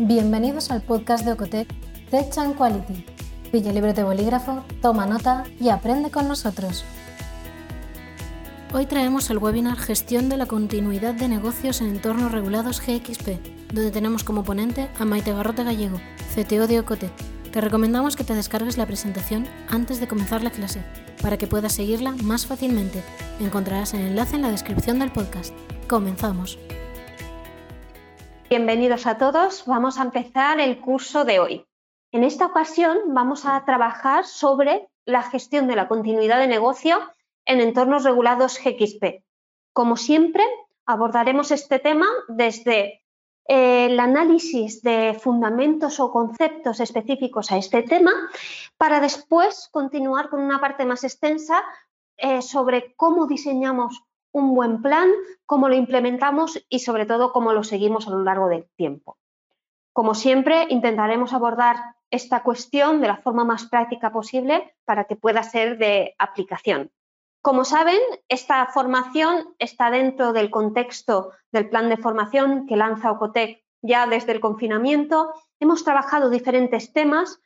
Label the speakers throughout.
Speaker 1: Bienvenidos al podcast de Ocotec Tech and Quality. Pilla libre de bolígrafo, toma nota y aprende con nosotros. Hoy traemos el webinar Gestión de la continuidad de negocios en entornos regulados GXP, donde tenemos como ponente a Maite Garrote Gallego, CTO de Ocotec. Te recomendamos que te descargues la presentación antes de comenzar la clase, para que puedas seguirla más fácilmente. Encontrarás el enlace en la descripción del podcast. Comenzamos.
Speaker 2: Bienvenidos a todos. Vamos a empezar el curso de hoy. En esta ocasión vamos a trabajar sobre la gestión de la continuidad de negocio en entornos regulados GXP. Como siempre, abordaremos este tema desde eh, el análisis de fundamentos o conceptos específicos a este tema para después continuar con una parte más extensa eh, sobre cómo diseñamos un buen plan, cómo lo implementamos y sobre todo cómo lo seguimos a lo largo del tiempo. Como siempre, intentaremos abordar esta cuestión de la forma más práctica posible para que pueda ser de aplicación. Como saben, esta formación está dentro del contexto del plan de formación que lanza Ocotec ya desde el confinamiento. Hemos trabajado diferentes temas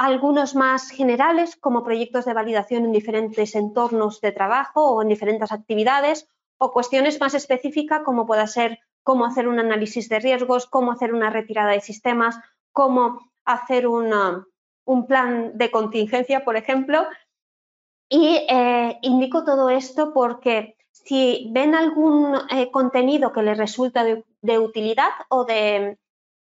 Speaker 2: algunos más generales, como proyectos de validación en diferentes entornos de trabajo o en diferentes actividades, o cuestiones más específicas, como pueda ser cómo hacer un análisis de riesgos, cómo hacer una retirada de sistemas, cómo hacer un plan de contingencia, por ejemplo. Y eh, indico todo esto porque si ven algún eh, contenido que les resulta de, utilidad o de,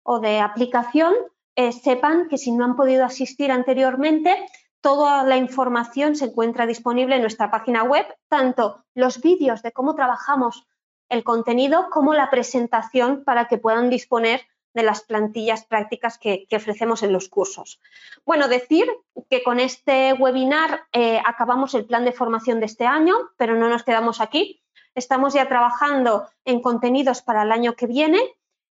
Speaker 2: o de aplicación, eh, sepan que si no han podido asistir anteriormente, toda la información se encuentra disponible en nuestra página web, tanto los vídeos de cómo trabajamos el contenido como la presentación para que puedan disponer de las plantillas prácticas que, ofrecemos en los cursos. Bueno, decir que con este webinar eh, acabamos el plan de formación de este año, pero no nos quedamos aquí. Estamos ya trabajando en contenidos para el año que viene.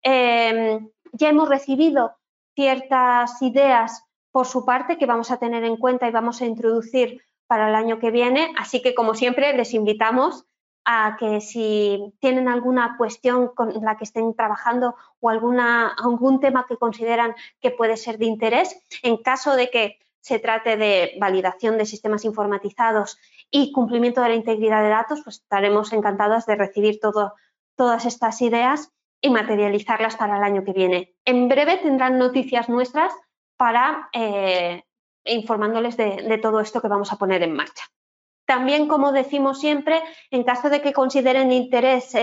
Speaker 2: Eh, ya hemos recibido ciertas ideas por su parte que vamos a tener en cuenta y vamos a introducir para el año que viene. Así que, como siempre, les invitamos a que si tienen alguna cuestión con la que estén trabajando o alguna, algún tema que consideran que puede ser de interés, en caso de que se trate de validación de sistemas informatizados y cumplimiento de la integridad de datos, pues estaremos encantados de recibir todo, todas estas ideas y materializarlas para el año que viene. En breve tendrán noticias nuestras para eh, informándoles de, todo esto que vamos a poner en marcha. También, como decimos siempre, en caso de que consideren interés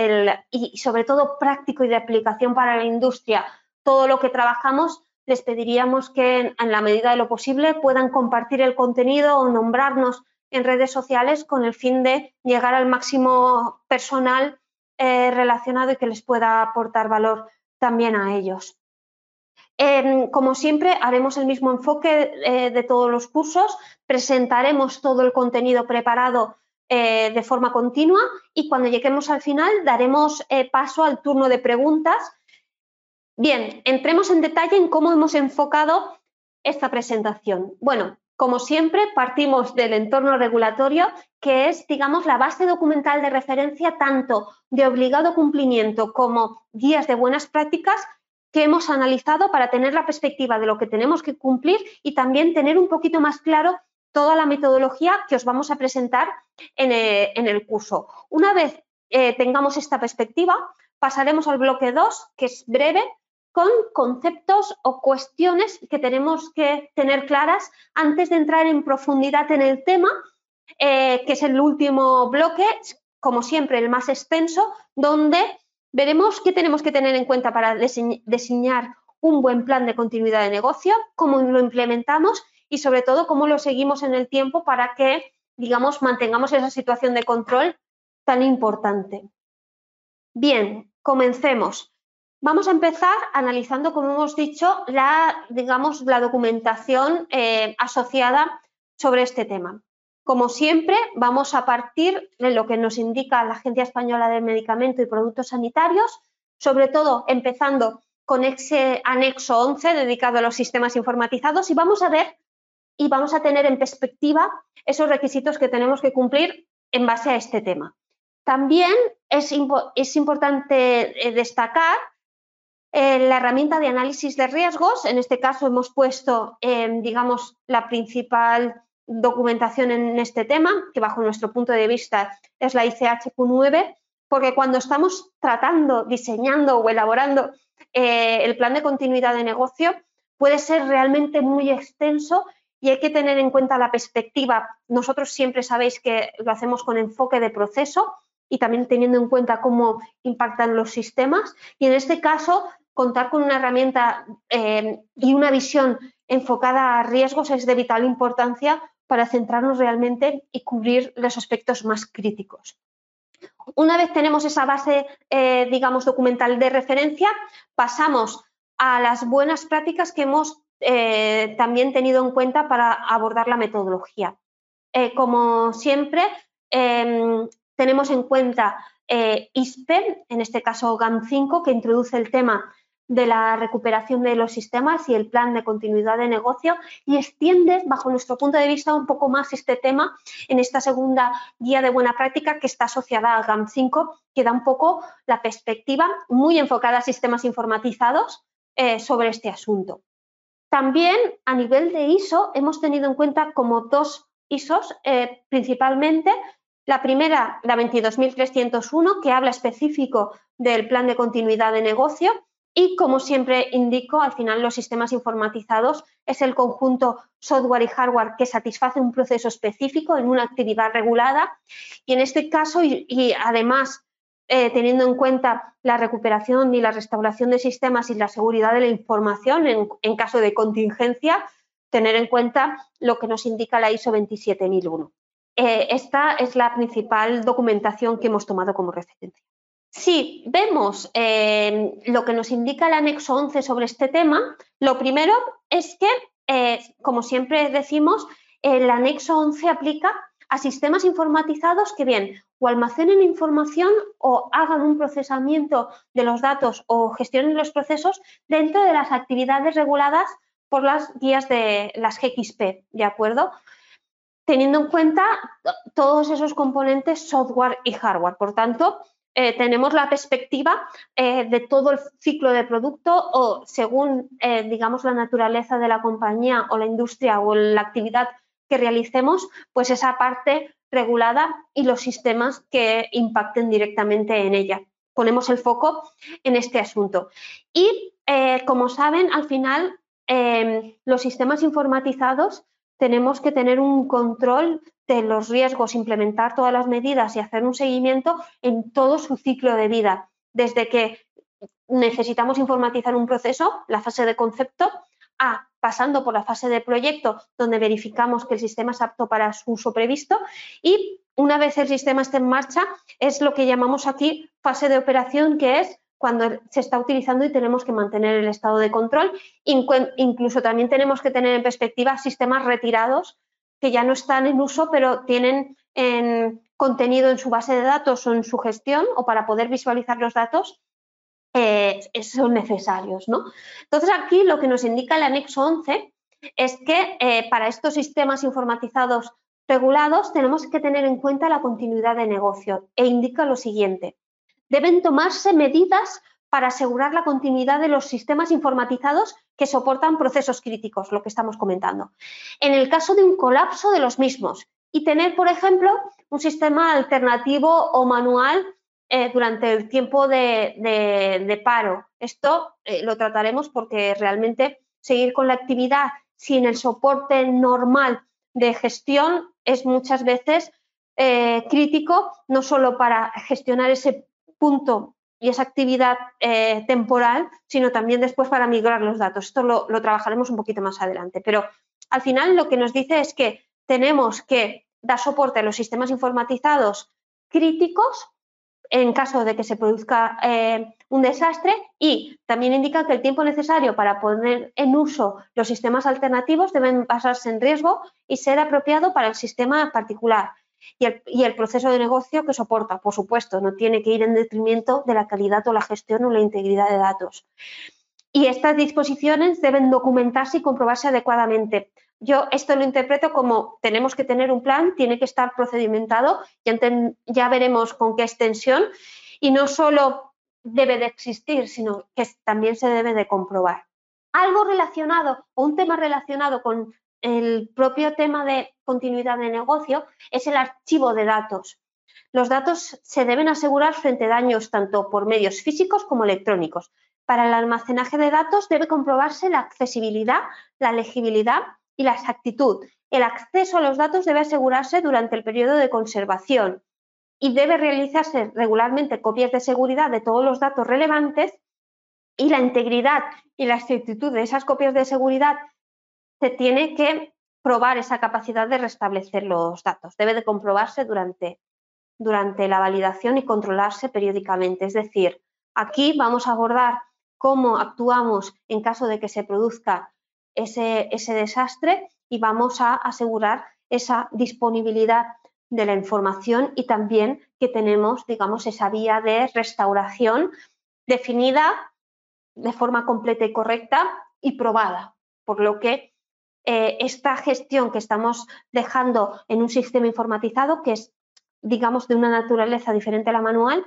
Speaker 2: y sobre todo práctico y de aplicación para la industria todo lo que trabajamos, les pediríamos que en la medida de lo posible puedan compartir el contenido o nombrarnos en redes sociales con el fin de llegar al máximo personal eh, relacionado y que les pueda aportar valor también a ellos. Em, como siempre, haremos el mismo enfoque eh, de todos los cursos, presentaremos todo el contenido preparado eh, de forma continua y cuando lleguemos al final daremos paso al turno de preguntas. Bien, entremos en detalle en cómo hemos enfocado esta presentación. Bueno, como siempre, partimos del entorno regulatorio, que es, digamos, la base documental de referencia tanto de obligado cumplimiento como guías de buenas prácticas que hemos analizado para tener la perspectiva de lo que tenemos que cumplir y también tener un poquito más claro toda la metodología que os vamos a presentar en eh, el, curso. Una vez eh, tengamos esta perspectiva, pasaremos al bloque 2, que es breve, con conceptos o cuestiones que tenemos que tener claras antes de entrar en profundidad en el tema, eh, que es el último bloque, como siempre el más extenso, donde veremos qué tenemos que tener en cuenta para diseñar un buen plan de continuidad de negocio, cómo lo implementamos y sobre todo cómo lo seguimos en el tiempo para que, digamos, mantengamos esa situación de control tan importante. Bien, comencemos. Vamos a empezar analizando, como hemos dicho, la, digamos, la documentación eh, asociada sobre este tema. Como siempre, vamos a partir de lo que nos indica la Agencia Española de Medicamento y Productos Sanitarios, sobre todo empezando con ese anexo 11 dedicado a los sistemas informatizados y vamos a ver y vamos a tener en perspectiva esos requisitos que tenemos que cumplir en base a este tema. También es, importante eh, destacar Eh, la herramienta de análisis de riesgos, en este caso hemos puesto, em, digamos, la principal documentación en este tema, que bajo nuestro punto de vista es la ICHQ9, porque cuando estamos tratando, diseñando o elaborando eh, el plan de continuidad de negocio, puede ser realmente muy extenso y hay que tener en cuenta la perspectiva. Nosotros siempre sabéis que lo hacemos con enfoque de proceso y también teniendo en cuenta cómo impactan los sistemas. Y en este caso, contar con una herramienta eh, y una visión enfocada a riesgos es de vital importancia para centrarnos realmente y cubrir los aspectos más críticos. Una vez tenemos esa base, eh, digamos, documental de referencia, pasamos a las buenas prácticas que hemos eh, también tenido en cuenta para abordar la metodología. Como siempre, em, tenemos en cuenta ISPE, en este caso GAM5, que introduce el tema de la recuperación de los sistemas y el plan de continuidad de negocio y extiende, bajo nuestro punto de vista, un poco más este tema en esta segunda guía de buena práctica que está asociada a GAM5, que da un poco la perspectiva muy enfocada a sistemas informatizados eh, sobre este asunto. También a nivel de ISO hemos tenido en cuenta como dos ISOs eh, principalmente. La primera, la 22301, que habla específico del plan de continuidad de negocio y como siempre indico, al final los sistemas informatizados es el conjunto software y hardware que satisface un proceso específico en una actividad regulada. Y en este caso, y, además eh, teniendo en cuenta la recuperación y la restauración de sistemas y la seguridad de la información en, caso de contingencia, tener en cuenta lo que nos indica la ISO 27001. Eh, esta es la principal documentación que hemos tomado como referencia. Si vemos eh, lo que nos indica el anexo 11 sobre este tema, lo primero es que, eh, como siempre decimos, el anexo 11 aplica a sistemas informatizados que bien o almacenen información o hagan un procesamiento de los datos o gestionen los procesos dentro de las actividades reguladas por las guías de las GXP, ¿de acuerdo? Teniendo en cuenta todos esos componentes software y hardware. Por tanto, eh, tenemos la perspectiva eh, de todo el ciclo de producto o según, eh, digamos, la naturaleza de la compañía o la industria o la actividad que realicemos, pues esa parte regulada y los sistemas que impacten directamente en ella. Ponemos el foco en este asunto. Y, como saben, al final, los sistemas informatizados tenemos que tener un control de los riesgos, implementar todas las medidas y hacer un seguimiento en todo su ciclo de vida, desde que necesitamos informatizar un proceso, la fase de concepto, a pasando por la fase de proyecto, donde verificamos que el sistema es apto para su uso previsto y una vez el sistema esté en marcha, es lo que llamamos aquí fase de operación, que es cuando se está utilizando y tenemos que mantener el estado de control. Incluso también tenemos que tener en perspectiva sistemas retirados que ya no están en uso, pero tienen contenido en su base de datos o en su gestión o para poder visualizar los datos eh, son necesarios. ¿no? Entonces, aquí lo que nos indica el anexo 11 es que eh, para estos sistemas informatizados regulados tenemos que tener en cuenta la continuidad de negocio e indica lo siguiente. Deben tomarse medidas para asegurar la continuidad de los sistemas informatizados que soportan procesos críticos, lo que estamos comentando. En el caso de un colapso de los mismos y tener, por ejemplo, un sistema alternativo o manual eh, durante el tiempo de, paro. Esto eh, lo trataremos porque realmente seguir con la actividad sin el soporte normal de gestión es muchas veces eh, crítico, no solo para gestionar ese punto y esa actividad eh, temporal, sino también después para migrar los datos. Esto lo, trabajaremos un poquito más adelante. Pero al final lo que nos dice es que tenemos que dar soporte a los sistemas informatizados críticos en caso de que se produzca eh, un desastre y también indica que el tiempo necesario para poner en uso los sistemas alternativos deben basarse en riesgo y ser apropiado para el sistema particular y el, proceso de negocio que soporta, por supuesto, no tiene que ir en detrimento de la calidad o la gestión o la integridad de datos. Y estas disposiciones deben documentarse y comprobarse adecuadamente. Yo esto lo interpreto como tenemos que tener un plan, tiene que estar procedimentado, ya, ya veremos con qué extensión, y no solo debe de existir, sino que también se debe de comprobar. Algo relacionado o un tema relacionado con el propio tema de continuidad de negocio es el archivo de datos. Los datos se deben asegurar frente a daños tanto por medios físicos como electrónicos. Para el almacenaje de datos debe comprobarse la accesibilidad, la legibilidad y la exactitud. El acceso a los datos debe asegurarse durante el periodo de conservación y debe realizarse regularmente copias de seguridad de todos los datos relevantes y la integridad y la exactitud de esas copias de seguridad se tiene que probar esa capacidad de restablecer los datos. Debe de comprobarse durante, durante la validación y controlarse periódicamente. Es decir, aquí vamos a abordar cómo actuamos en caso de que se produzca ese, ese desastre y vamos a asegurar esa disponibilidad de la información y también que tenemos, digamos, esa vía de restauración definida de forma completa y correcta y probada, por lo que eh, esta gestión que estamos dejando en un sistema informatizado, que es, digamos, de una naturaleza diferente a la manual,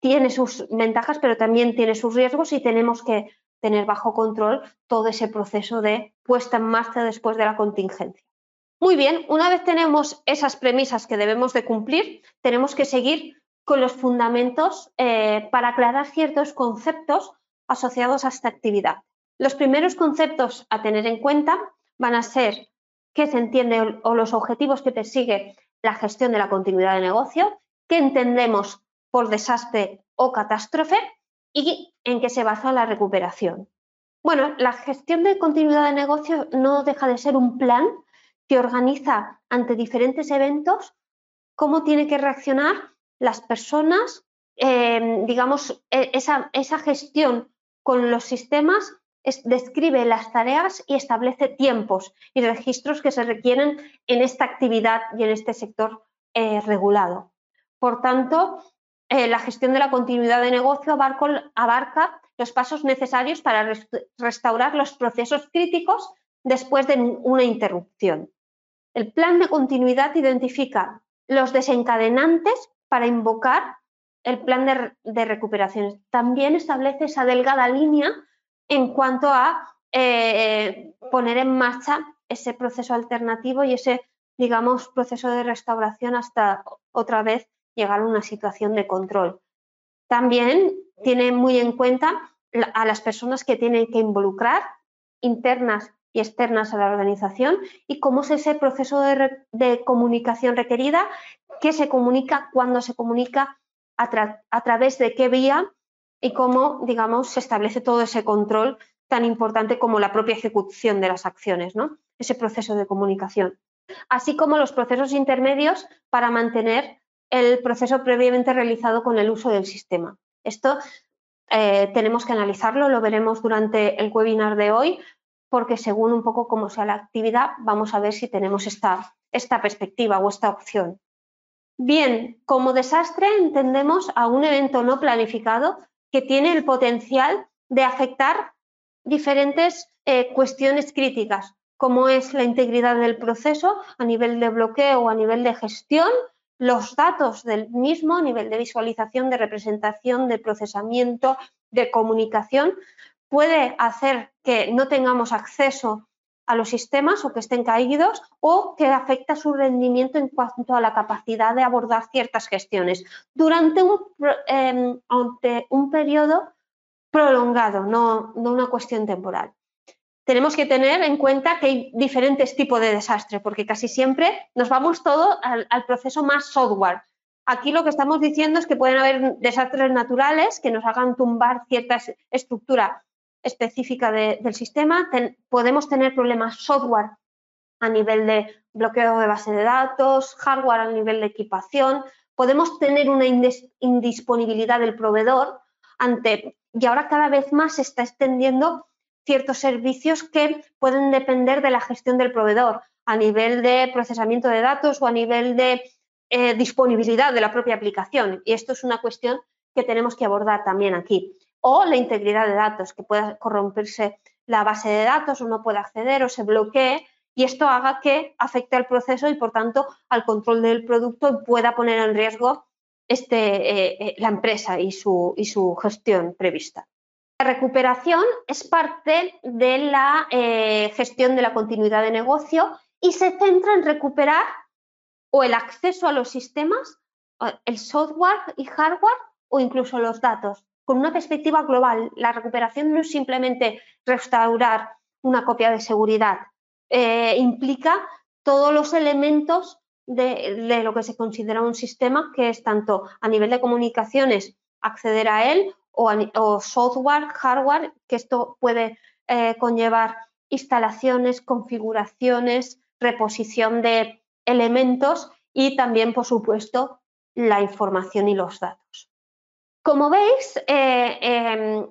Speaker 2: tiene sus ventajas, pero también tiene sus riesgos y tenemos que tener bajo control todo ese proceso de puesta en marcha después de la contingencia. Muy bien, una vez tenemos esas premisas que debemos de cumplir, tenemos que seguir con los fundamentos eh, para aclarar ciertos conceptos asociados a esta actividad. Los primeros conceptos a tener en cuenta van a ser qué se entiende o los objetivos que persigue la gestión de la continuidad de negocio, qué entendemos por desastre o catástrofe y en qué se basa la recuperación. Bueno, la gestión de continuidad de negocio no deja de ser un plan que organiza ante diferentes eventos cómo tiene que reaccionar las personas, eh, digamos, e, esa, esa, gestión con los sistemas describe las tareas y establece tiempos y registros que se requieren en esta actividad y en este sector eh, regulado. Por tanto, eh, la gestión de la continuidad de negocio abarca, los pasos necesarios para restaurar los procesos críticos después de una interrupción. El plan de continuidad identifica los desencadenantes para invocar el plan de, recuperación. También establece esa delgada línea en cuanto a eh, poner en marcha ese proceso alternativo y ese, digamos, proceso de restauración hasta otra vez llegar a una situación de control. También tiene muy en cuenta a las personas que tienen que involucrar, internas y externas a la organización, y cómo es ese proceso de, comunicación requerida, qué se comunica, cuándo se comunica, a, través de qué vía y cómo, digamos, se establece todo ese control tan importante como la propia ejecución de las acciones, ¿no? Ese proceso de comunicación. Así como los procesos intermedios para mantener el proceso previamente realizado con el uso del sistema. Esto eh, tenemos que analizarlo, lo veremos durante el webinar de hoy, porque según un poco cómo sea la actividad, vamos a ver si tenemos esta, esta perspectiva o esta opción. Bien, como desastre entendemos a un evento no planificado que tiene el potencial de afectar diferentes eh, cuestiones críticas, como es la integridad del proceso a nivel de bloqueo o a nivel de gestión, los datos del mismo a nivel de visualización, de representación, de procesamiento, de comunicación, puede hacer que no tengamos acceso a los sistemas o que estén caídos o que afecta su rendimiento en cuanto a la capacidad de abordar ciertas gestiones durante un, em, periodo prolongado, no, no una cuestión temporal tenemos que tener en cuenta que hay diferentes tipos de desastre, porque casi siempre nos vamos todo al, proceso más software. Aquí lo que estamos diciendo es que pueden haber desastres naturales que nos hagan tumbar cierta estructura específica del sistema. podemos tener problemas software a nivel de bloqueo de base de datos, hardware a nivel de equipación. Podemos tener una indisponibilidad del proveedor ante, y ahora cada vez más se está extendiendo ciertos servicios que pueden depender de la gestión del proveedor a nivel de procesamiento de datos o a nivel de eh, disponibilidad de la propia aplicación. Y esto es una cuestión que tenemos que abordar también aquí. O la integridad de datos, que pueda corromperse la base de datos o no pueda acceder o se bloquee y esto haga que afecte al proceso y, por tanto, al control del producto y pueda poner en riesgo este, la empresa y su, y su gestión prevista. La recuperación es parte de la gestión de la continuidad de negocio y se centra en recuperar o el acceso a los sistemas, el software y hardware o incluso los datos, con una perspectiva global. La recuperación no es simplemente restaurar una copia de seguridad, eh, implica todos los elementos de, lo que se considera un sistema, que es tanto a nivel de comunicaciones, acceder a él, o, software, hardware, que esto puede eh, conllevar instalaciones, configuraciones, reposición de elementos y también, por supuesto, la información y los datos. Como veis, eh, em,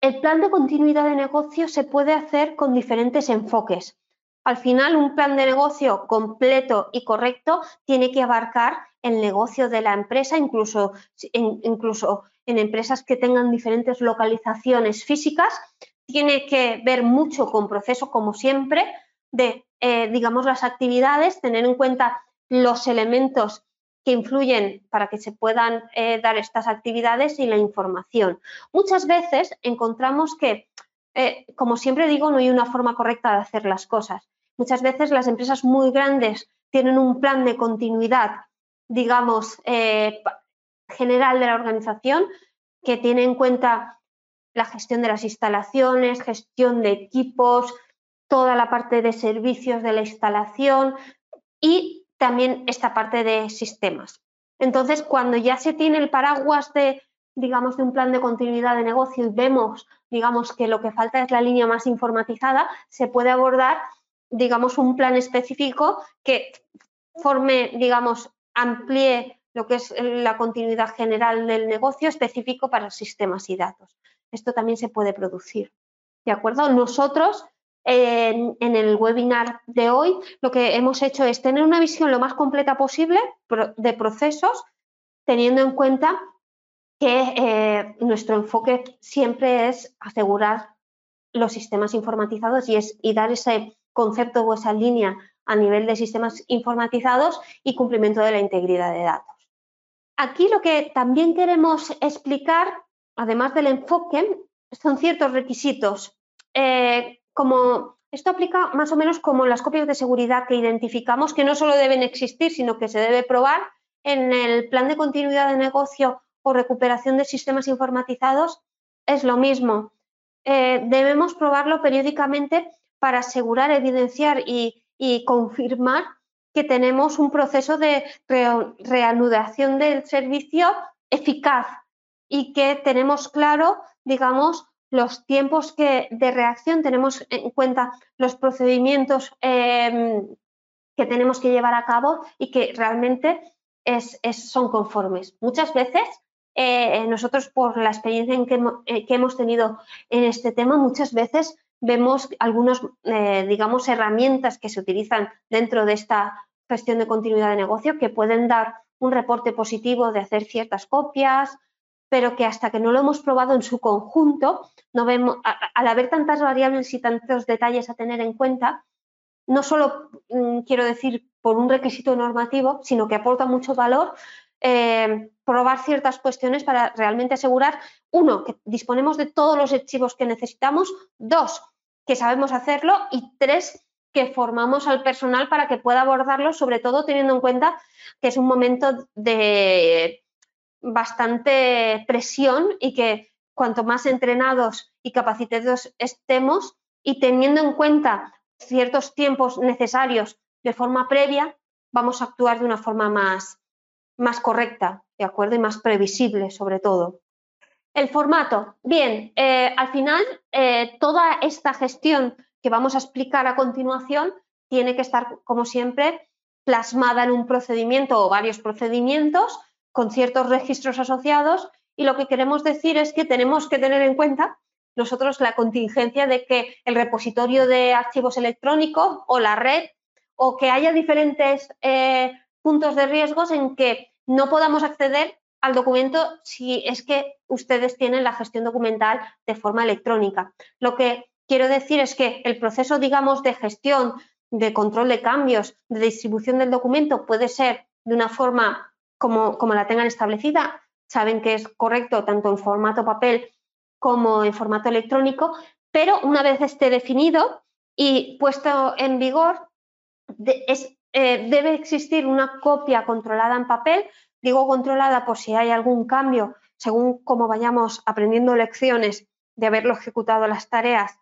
Speaker 2: el plan de continuidad de negocio se puede hacer con diferentes enfoques. Al final, un plan de negocio completo y correcto tiene que abarcar el negocio de la empresa, incluso en, empresas que tengan diferentes localizaciones físicas. Tiene que ver mucho con procesos, como siempre, de, eh, digamos, las actividades, tener en cuenta los elementos que influyen para que se puedan eh, dar estas actividades y la información. Muchas veces encontramos que, eh, como siempre digo, no hay una forma correcta de hacer las cosas. Muchas veces las empresas muy grandes tienen un plan de continuidad, digamos, general de la organización que tiene en cuenta la gestión de las instalaciones, gestión de equipos, toda la parte de servicios de la instalación y también esta parte de sistemas. Entonces, cuando ya se tiene el paraguas de, digamos, de un plan de continuidad de negocio y vemos, digamos, que lo que falta es la línea más informatizada, se puede abordar, digamos, un plan específico que forme, digamos, amplíe lo que es la continuidad general del negocio específico para sistemas y datos. Esto también se puede producir. ¿De acuerdo? Nosotros en, el webinar de hoy lo que hemos hecho es tener una visión lo más completa posible de procesos, teniendo en cuenta que eh, nuestro enfoque siempre es asegurar los sistemas informatizados y, dar ese concepto o esa línea a nivel de sistemas informatizados y cumplimiento de la integridad de datos. Aquí lo que también queremos explicar, además del enfoque, son ciertos requisitos eh, como esto aplica más o menos como las copias de seguridad que identificamos, que no solo deben existir, sino que se debe probar en el plan de continuidad de negocio o recuperación de sistemas informatizados, es lo mismo. Eh, debemos probarlo periódicamente para asegurar, evidenciar y, confirmar que tenemos un proceso de reanudación del servicio eficaz y que tenemos claro, digamos, los tiempos que, de reacción, tenemos en cuenta los procedimientos em, que tenemos que llevar a cabo y que realmente es, son conformes. Muchas veces eh, nosotros, por la experiencia eh, que, hemos tenido en este tema, muchas veces vemos algunas, eh, digamos, herramientas que se utilizan dentro de esta gestión de continuidad de negocio que pueden dar un reporte positivo de hacer ciertas copias, pero que hasta que no lo hemos probado en su conjunto, no vemos, al haber tantas variables y tantos detalles a tener en cuenta, no solo mm, quiero decir por un requisito normativo, sino que aporta mucho valor eh, probar ciertas cuestiones para realmente asegurar, uno, que disponemos de todos los archivos que necesitamos, dos, que sabemos hacerlo y tres, que formamos al personal para que pueda abordarlo, sobre todo teniendo en cuenta que es un momento de bastante presión y que cuanto más entrenados y capacitados estemos y teniendo en cuenta ciertos tiempos necesarios de forma previa, vamos a actuar de una forma más, más correcta, ¿de acuerdo? Y más previsible, sobre todo. El formato. Bien, eh, al final, eh, toda esta gestión que vamos a explicar a continuación tiene que estar, como siempre, plasmada en un procedimiento o varios procedimientos con ciertos registros asociados y lo que queremos decir es que tenemos que tener en cuenta nosotros la contingencia de que el repositorio de archivos electrónicos o la red o que haya diferentes eh, puntos de riesgos en que no podamos acceder al documento si es que ustedes tienen la gestión documental de forma electrónica. Lo que quiero decir es que el proceso, digamos, de gestión, de control de cambios, de distribución del documento puede ser de una forma como, como la tengan establecida, saben que es correcto tanto en formato papel como en formato electrónico, pero una vez esté definido y puesto en vigor, eh, debe existir una copia controlada en papel. Digo controlada por si hay algún cambio según cómo vayamos aprendiendo lecciones de haberlo ejecutado las tareas.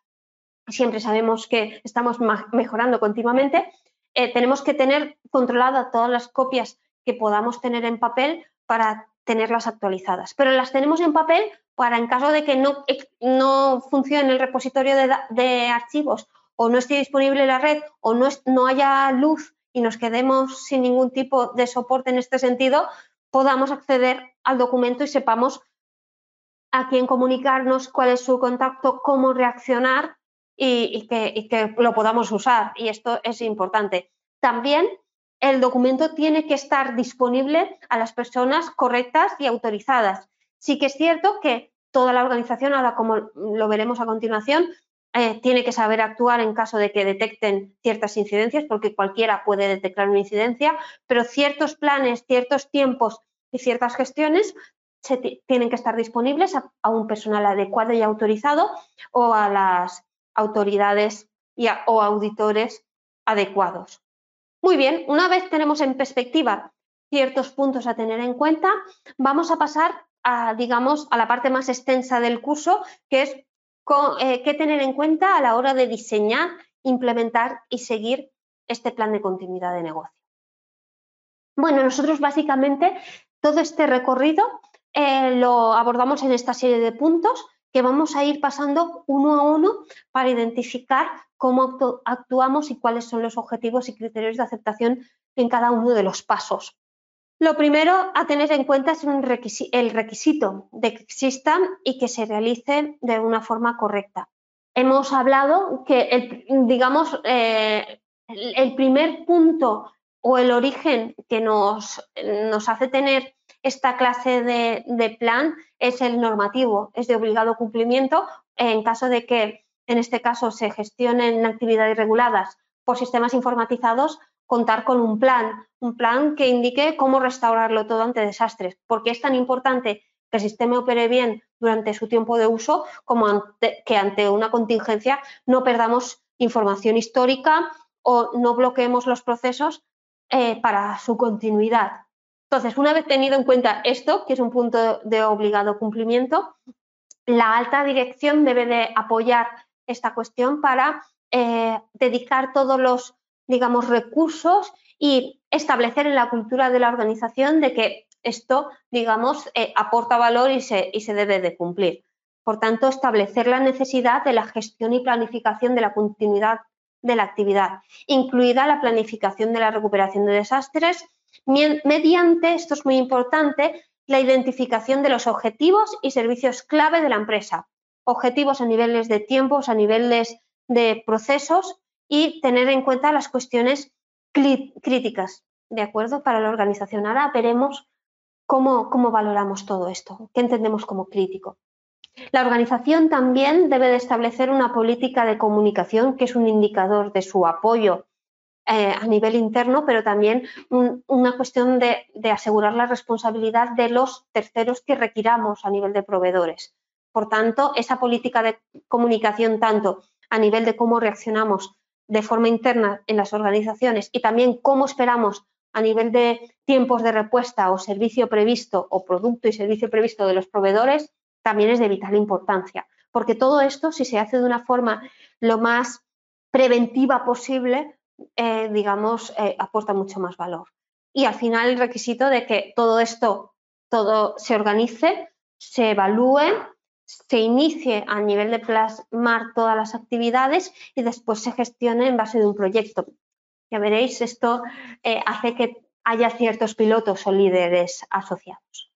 Speaker 2: Siempre sabemos que estamos mejorando continuamente. Eh, tenemos que tener controladas todas las copias que podamos tener en papel para tenerlas actualizadas. Pero las tenemos en papel para en caso de que no, no funcione el repositorio de, archivos o no esté disponible la red o no, no haya luz y nos quedemos sin ningún tipo de soporte en este sentido, podamos acceder al documento y sepamos a quién comunicarnos, cuál es su contacto, cómo reaccionar y, que, y que lo podamos usar. Y esto es importante. También el documento tiene que estar disponible a las personas correctas y autorizadas. Sí que es cierto que toda la organización, ahora como lo veremos a continuación, eh, tiene que saber actuar en caso de que detecten ciertas incidencias, porque cualquiera puede detectar una incidencia, pero ciertos planes, ciertos tiempos y ciertas gestiones tienen que estar disponibles a, un personal adecuado y autorizado o a las autoridades o auditores adecuados. Muy bien, una vez tenemos en perspectiva ciertos puntos a tener en cuenta, vamos a pasar a, digamos, a la parte más extensa del curso, que es eh, qué tener en cuenta a la hora de diseñar, implementar y seguir este plan de continuidad de negocio. Bueno, nosotros básicamente todo este recorrido eh, lo abordamos en esta serie de puntos que vamos a ir pasando uno a uno para identificar cómo actuamos y cuáles son los objetivos y criterios de aceptación en cada uno de los pasos. Lo primero a tener en cuenta es el requisito de que existan y que se realice de una forma correcta. Hemos hablado que, el, digamos, eh, el primer punto o el origen que nos hace tener esta clase de, plan es el normativo, es de obligado cumplimiento en caso de que, en este caso, se gestionen actividades reguladas por sistemas informatizados, contar con un plan, un plan que indique cómo restaurarlo todo ante desastres, porque es tan importante que el sistema opere bien durante su tiempo de uso como que ante una contingencia no perdamos información histórica o no bloqueemos los procesos eh, para su continuidad. Entonces, una vez tenido en cuenta esto, que es un punto de obligado cumplimiento, la alta dirección debe de apoyar esta cuestión para eh, dedicar todos los, digamos, recursos y establecer en la cultura de la organización de que esto, digamos, eh, aporta valor y se, y se debe de cumplir. Por tanto, establecer la necesidad de la gestión y planificación de la continuidad de la actividad, incluida la planificación de la recuperación de desastres, mediante, esto es muy importante, la identificación de los objetivos y servicios clave de la empresa. Objetivos a niveles de tiempos, a niveles de procesos y tener en cuenta las cuestiones críticas, ¿de acuerdo? Para la organización. Ahora veremos cómo, cómo valoramos todo esto, qué entendemos como crítico. La organización también debe de establecer una política de comunicación que es un indicador de su apoyo eh, a nivel interno, pero también una cuestión de, asegurar la responsabilidad de los terceros que requiramos a nivel de proveedores. Por tanto, esa política de comunicación, tanto a nivel de cómo reaccionamos de forma interna en las organizaciones y también cómo esperamos a nivel de tiempos de respuesta o servicio previsto o producto y servicio previsto de los proveedores, también es de vital importancia. Porque todo esto, si se hace de una forma lo más preventiva posible, eh, digamos, eh, aporta mucho más valor. Y al final el requisito de que todo esto, todo se organice, se evalúe, se inicie a nivel de plasmar todas las actividades y después se gestione en base de un proyecto. Ya veréis, esto eh, hace que haya ciertos pilotos o líderes asociados.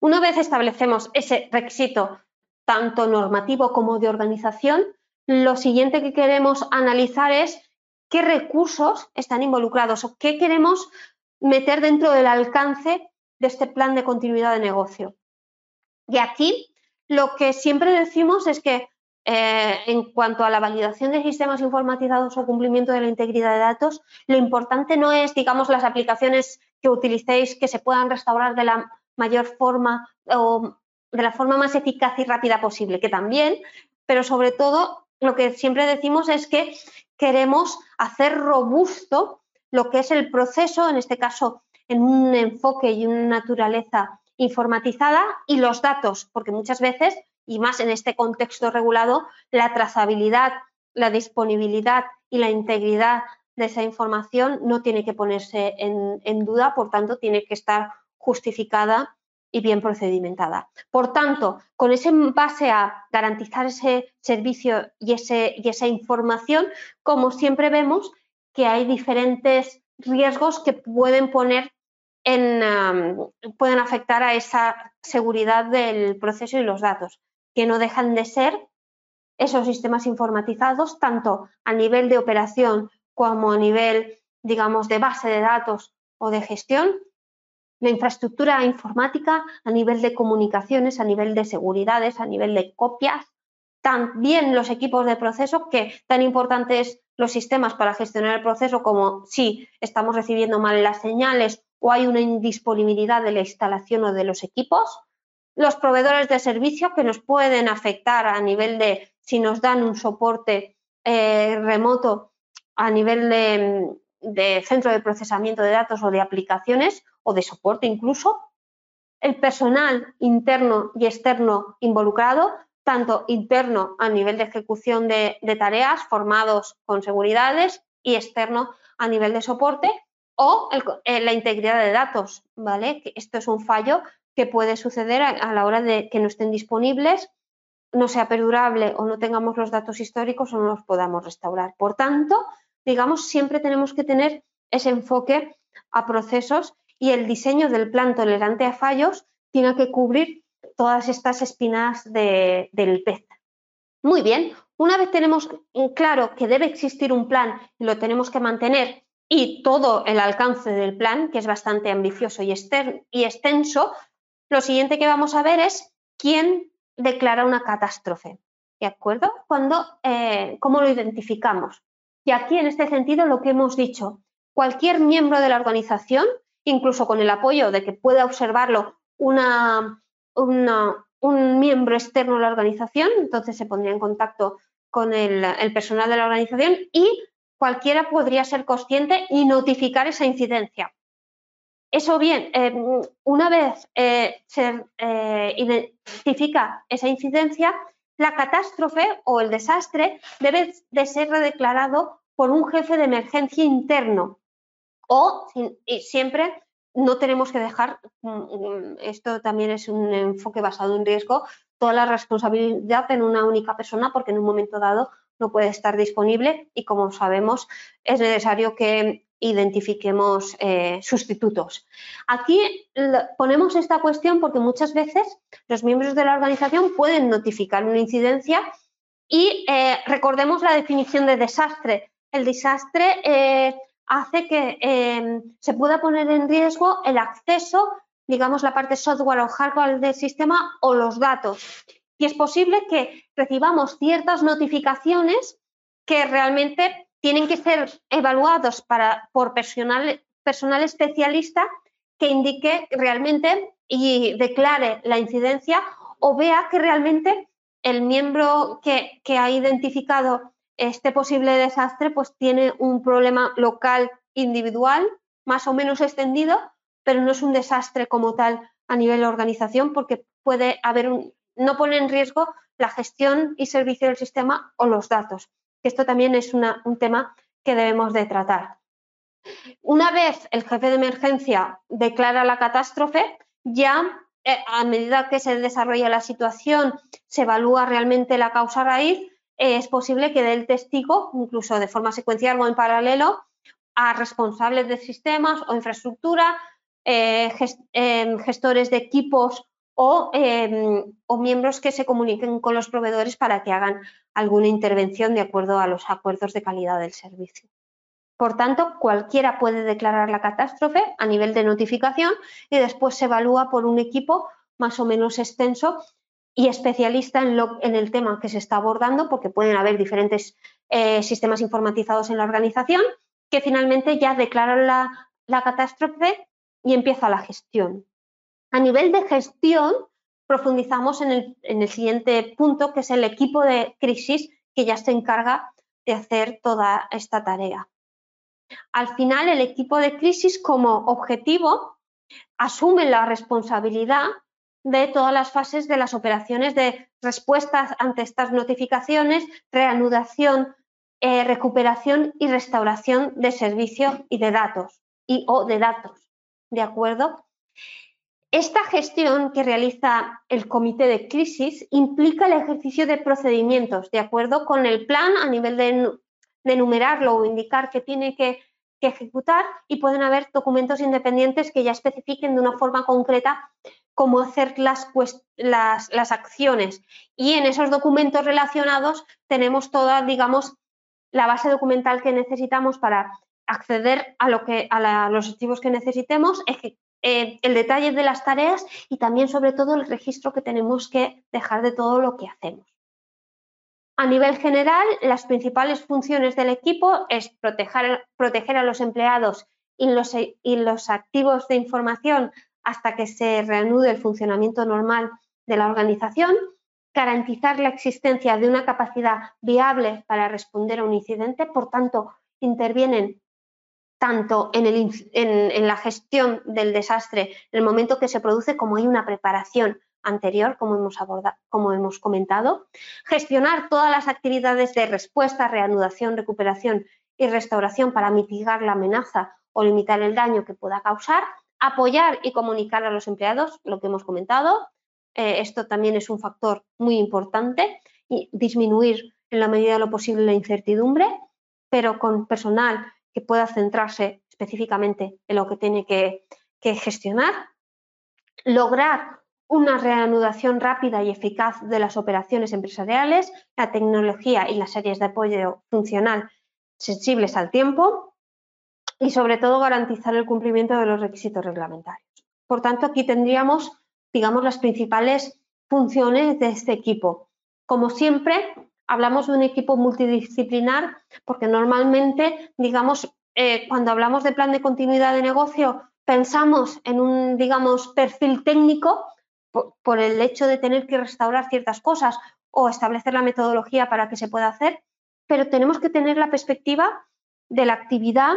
Speaker 2: Una vez establecemos ese requisito tanto normativo como de organización, lo siguiente que queremos analizar es qué recursos están involucrados o qué queremos meter dentro del alcance de este plan de continuidad de negocio. Y aquí lo que siempre decimos es que eh, en cuanto a la validación de sistemas informatizados o cumplimiento de la integridad de datos, lo importante no es, digamos, las aplicaciones que utilicéis que se puedan restaurar de la mayor forma o de la forma más eficaz y rápida posible, que también, pero sobre todo lo que siempre decimos es que queremos hacer robusto lo que es el proceso, en este caso en un enfoque y una naturaleza informatizada y los datos, porque muchas veces, y más en este contexto regulado, la trazabilidad, la disponibilidad y la integridad de esa información no tiene que ponerse en, duda, por tanto, tiene que estar justificada y bien procedimentada. Por tanto, con ese base a garantizar ese servicio y, ese, y esa información, como siempre vemos que hay diferentes riesgos que pueden poner en, pueden afectar a esa seguridad del proceso y los datos, que no dejan de ser esos sistemas informatizados, tanto a nivel de operación como a nivel, digamos, de base de datos o de gestión, la infraestructura informática a nivel de comunicaciones, a nivel de seguridades, a nivel de copias, también los equipos de proceso, que tan importantes los sistemas para gestionar el proceso como si estamos recibiendo mal las señales o hay una indisponibilidad de la instalación o de los equipos, los proveedores de servicio que nos pueden afectar a nivel de si nos dan un soporte eh, remoto a nivel de, centro de procesamiento de datos o de aplicaciones o de soporte incluso, el personal interno y externo involucrado, tanto interno a nivel de ejecución de, de, tareas formados con seguridades y externo a nivel de soporte o eh, la integridad de datos, ¿vale? Esto es un fallo que puede suceder a, la hora de que no estén disponibles, no sea perdurable o no tengamos los datos históricos o no los podamos restaurar. Por tanto, digamos, siempre tenemos que tener ese enfoque a procesos y el diseño del plan tolerante a fallos tiene que cubrir todas estas espinas del pez. Muy bien, una vez tenemos claro que debe existir un plan y lo tenemos que mantener y todo el alcance del plan, que es bastante ambicioso y, extenso, lo siguiente que vamos a ver es quién declara una catástrofe. ¿De acuerdo? Eh, ¿Cómo lo identificamos? Y aquí, en este sentido, lo que hemos dicho, cualquier miembro de la organización, incluso con el apoyo de que pueda observarlo un miembro externo de la organización, entonces se pondría en contacto con el, personal de la organización y cualquiera podría ser consciente y notificar esa incidencia. Eso bien, eh, una vez eh, se eh, identifica esa incidencia, la catástrofe o el desastre debe de ser redeclarado por un jefe de emergencia interno o siempre no tenemos que dejar, mm, mm, esto también es un enfoque basado en riesgo, toda la responsabilidad en una única persona porque en un momento dado no puede estar disponible y como sabemos es necesario que identifiquemos eh, sustitutos. Aquí ponemos esta cuestión porque muchas veces los miembros de la organización pueden notificar una incidencia y eh, recordemos la definición de desastre. El desastre eh, hace que em, se pueda poner en riesgo el acceso, digamos, la parte software o hardware del sistema o los datos. Y es posible que recibamos ciertas notificaciones que realmente tienen que ser evaluados para, por personal, personal especialista que indique realmente y declare la incidencia o vea que realmente el miembro que, que ha identificado este posible desastre pues tiene un problema local individual más o menos extendido, pero no es un desastre como tal a nivel de organización porque puede haber un, no pone en riesgo la gestión y servicio del sistema o los datos. Esto también es un tema que debemos de tratar. Una vez el jefe de emergencia declara la catástrofe, ya eh, a medida que se desarrolla la situación, se evalúa realmente la causa raíz, es posible que dé el testigo, incluso de forma secuencial o en paralelo, a responsables de sistemas o infraestructura, eh, gestores de equipos Em, o, miembros que se comuniquen con los proveedores para que hagan alguna intervención de acuerdo a los acuerdos de calidad del servicio. Por tanto, cualquiera puede declarar la catástrofe a nivel de notificación y después se evalúa por un equipo más o menos extenso y especialista en, el tema que se está abordando, porque pueden haber diferentes eh, sistemas informatizados en la organización, que finalmente ya declaran la catástrofe y empieza la gestión. A nivel de gestión, profundizamos en el, en el siguiente punto, que es el equipo de crisis que ya se encarga de hacer toda esta tarea. Al final, el equipo de crisis como objetivo asume la responsabilidad de todas las fases de las operaciones de respuestas ante estas notificaciones, reanudación, eh, recuperación y restauración de servicio y de datos y o de datos. ¿De acuerdo? Esta gestión que realiza el comité de crisis implica el ejercicio de procedimientos de acuerdo con el plan a nivel de, enumerarlo o indicar que tiene que, ejecutar y pueden haber documentos independientes que ya especifiquen de una forma concreta cómo hacer las, acciones. Y en esos documentos relacionados tenemos toda, digamos, la base documental que necesitamos para acceder a, los archivos que necesitemos, eh, el detalle de las tareas y también sobre todo el registro que tenemos que dejar de todo lo que hacemos. A nivel general, las principales funciones del equipo es proteger, proteger a los empleados y los activos de información hasta que se reanude el funcionamiento normal de la organización, garantizar la existencia de una capacidad viable para responder a un incidente, por tanto, intervienen tanto en, la gestión del desastre en el momento que se produce como hay una preparación anterior, como hemos, abordado, como hemos comentado, gestionar todas las actividades de respuesta, reanudación, recuperación y restauración para mitigar la amenaza o limitar el daño que pueda causar, apoyar y comunicar a los empleados, lo que hemos comentado, eh, esto también es un factor muy importante, y disminuir en la medida de lo posible la incertidumbre, pero con personal que pueda centrarse específicamente en lo que tiene que, gestionar, lograr una reanudación rápida y eficaz de las operaciones empresariales, la tecnología y las áreas de apoyo funcional sensibles al tiempo y sobre todo garantizar el cumplimiento de los requisitos reglamentarios. Por tanto, aquí tendríamos digamos, las principales funciones de este equipo. Como siempre, hablamos de un equipo multidisciplinar porque normalmente, digamos, eh, cuando hablamos de plan de continuidad de negocio, pensamos en un, digamos, perfil técnico por, el hecho de tener que restaurar ciertas cosas o establecer la metodología para que se pueda hacer, pero tenemos que tener la perspectiva de la actividad,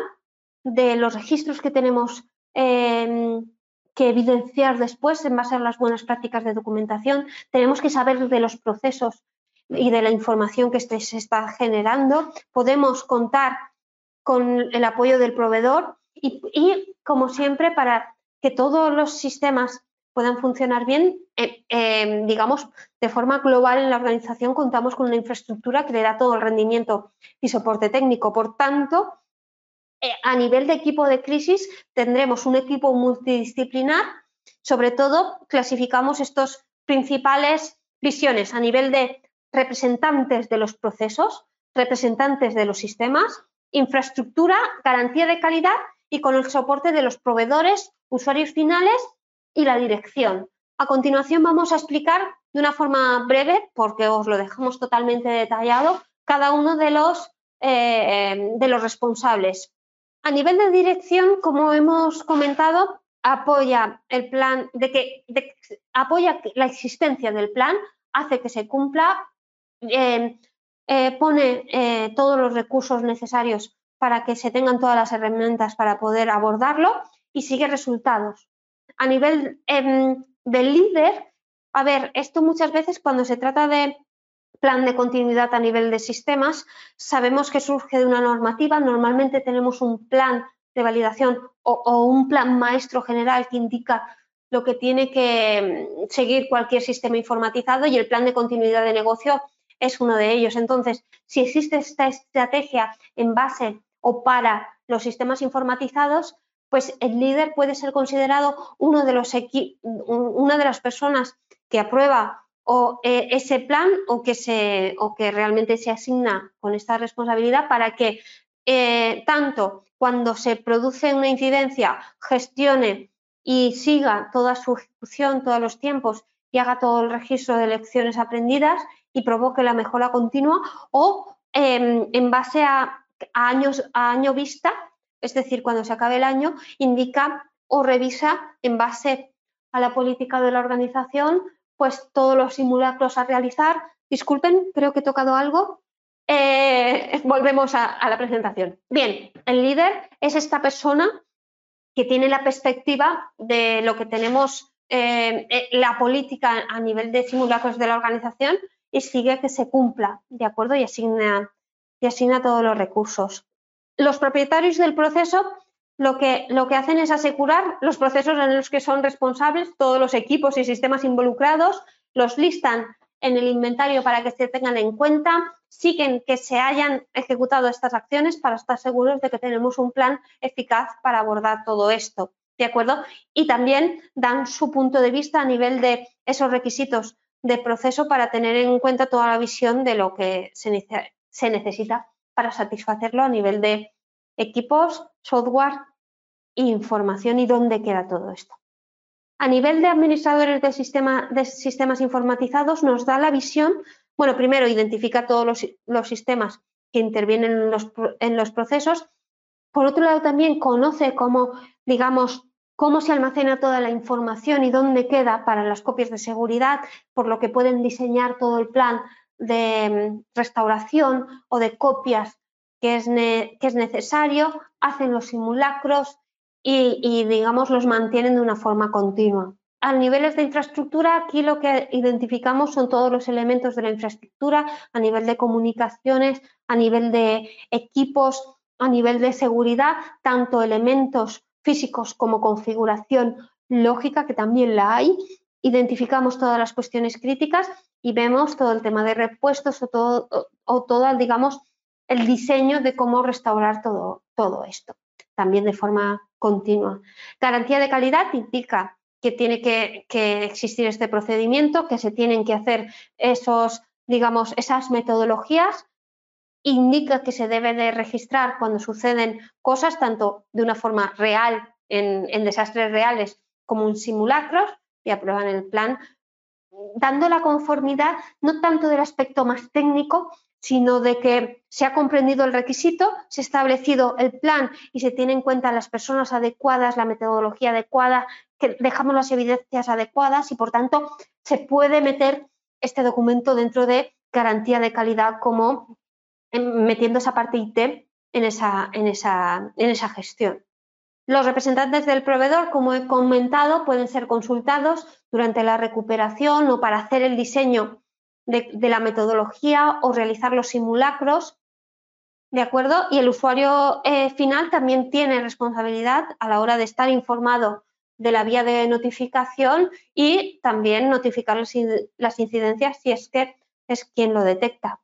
Speaker 2: de los registros que tenemos eh, que evidenciar después en base a las buenas prácticas de documentación. Tenemos que saber de los procesos y de la información que este se está generando. Podemos contar con el apoyo del proveedor y, como siempre, para que todos los sistemas puedan funcionar bien, eh, eh, digamos, de forma global en la organización contamos con una infraestructura que le da todo el rendimiento y soporte técnico. Por tanto, a nivel de equipo de crisis tendremos un equipo multidisciplinar, sobre todo clasificamos estos principales visiones a nivel de representantes de los procesos, representantes de los sistemas, infraestructura, garantía de calidad y con el soporte de los proveedores, usuarios finales y la dirección. A continuación vamos a explicar de una forma breve, porque os lo dejamos totalmente detallado, cada uno de los, eh, eh, de los responsables. A nivel de dirección, como hemos comentado, apoya el plan de que apoya la existencia del plan, hace que se cumpla, eh, eh, pone eh, todos los recursos necesarios para que se tengan todas las herramientas para poder abordarlo y sigue resultados. A nivel em, del líder, a ver, esto muchas veces cuando se trata de plan de continuidad a nivel de sistemas, sabemos que surge de una normativa. Normalmente tenemos un plan de validación o, un plan maestro general que indica lo que tiene que mm, seguir cualquier sistema informatizado y el plan de continuidad de negocio es uno de ellos. Entonces, si existe esta estrategia en base o para los sistemas informatizados, pues el líder puede ser considerado uno de los una de las personas que aprueba o eh, ese plan o que, se, o que realmente se asigna con esta responsabilidad para que eh, tanto cuando se produce una incidencia gestione y siga toda su ejecución, todos los tiempos y haga todo el registro de lecciones aprendidas y provoque la mejora continua o em, en base a, años, a año vista, es decir, cuando se acabe el año, indica o revisa en base a la política de la organización, pues todos los simulacros a realizar. Disculpen, creo que he tocado algo. Eh, volvemos a, la presentación. Bien, el líder es esta persona que tiene la perspectiva de lo que tenemos, eh, eh, la política a nivel de simulacros de la organización y sigue que se cumpla, ¿de acuerdo? Y asigna, y asigna todos los recursos. Los propietarios del proceso lo que, lo que hacen es asegurar los procesos en los que son responsables todos los equipos y sistemas involucrados, los listan en el inventario para que se tengan en cuenta, siguen que se hayan ejecutado estas acciones para estar seguros de que tenemos un plan eficaz para abordar todo esto. ¿De acuerdo? Y también dan su punto de vista a nivel de esos requisitos de proceso para tener en cuenta toda la visión de lo que se, se necesita para satisfacerlo a nivel de equipos, software e información y dónde queda todo esto. A nivel de administradores de, sistema, de sistemas informatizados nos da la visión, bueno, primero identifica todos los, sistemas que intervienen en los, en los procesos. Por otro lado, también conoce cómo, digamos, cómo se almacena toda la información y dónde queda para las copias de seguridad, por lo que pueden diseñar todo el plan de mm, restauración o de copias que es, que es necesario, hacen los simulacros y, digamos, los mantienen de una forma continua. A niveles de infraestructura, aquí lo que identificamos son todos los elementos de la infraestructura, a nivel de comunicaciones, a nivel de equipos, a nivel de seguridad, tanto elementos físicos como configuración lógica, que también la hay. Identificamos todas las cuestiones críticas y vemos todo el tema de repuestos o todo, o todo digamos, el diseño de cómo restaurar todo, todo esto, también de forma continua. Garantía de calidad indica que tiene que, existir este procedimiento, que se tienen que hacer esos, digamos, esas metodologías indica que se debe de registrar cuando suceden cosas, tanto de una forma real, en, en desastres reales, como en simulacros, y aprueban el plan, dando la conformidad no tanto del aspecto más técnico, sino de que se ha comprendido el requisito, se ha establecido el plan y se tiene en cuenta las personas adecuadas, la metodología adecuada, que dejamos las evidencias adecuadas y, por tanto, se puede meter este documento dentro de garantía de calidad como metiendo esa parte IT en esa, en esa, en esa gestión. Los representantes del proveedor, como he comentado, pueden ser consultados durante la recuperación o para hacer el diseño de, la metodología o realizar los simulacros, ¿de acuerdo? Y el usuario eh, final también tiene responsabilidad a la hora de estar informado de la vía de notificación y también notificar las incidencias si es que es quien lo detecta.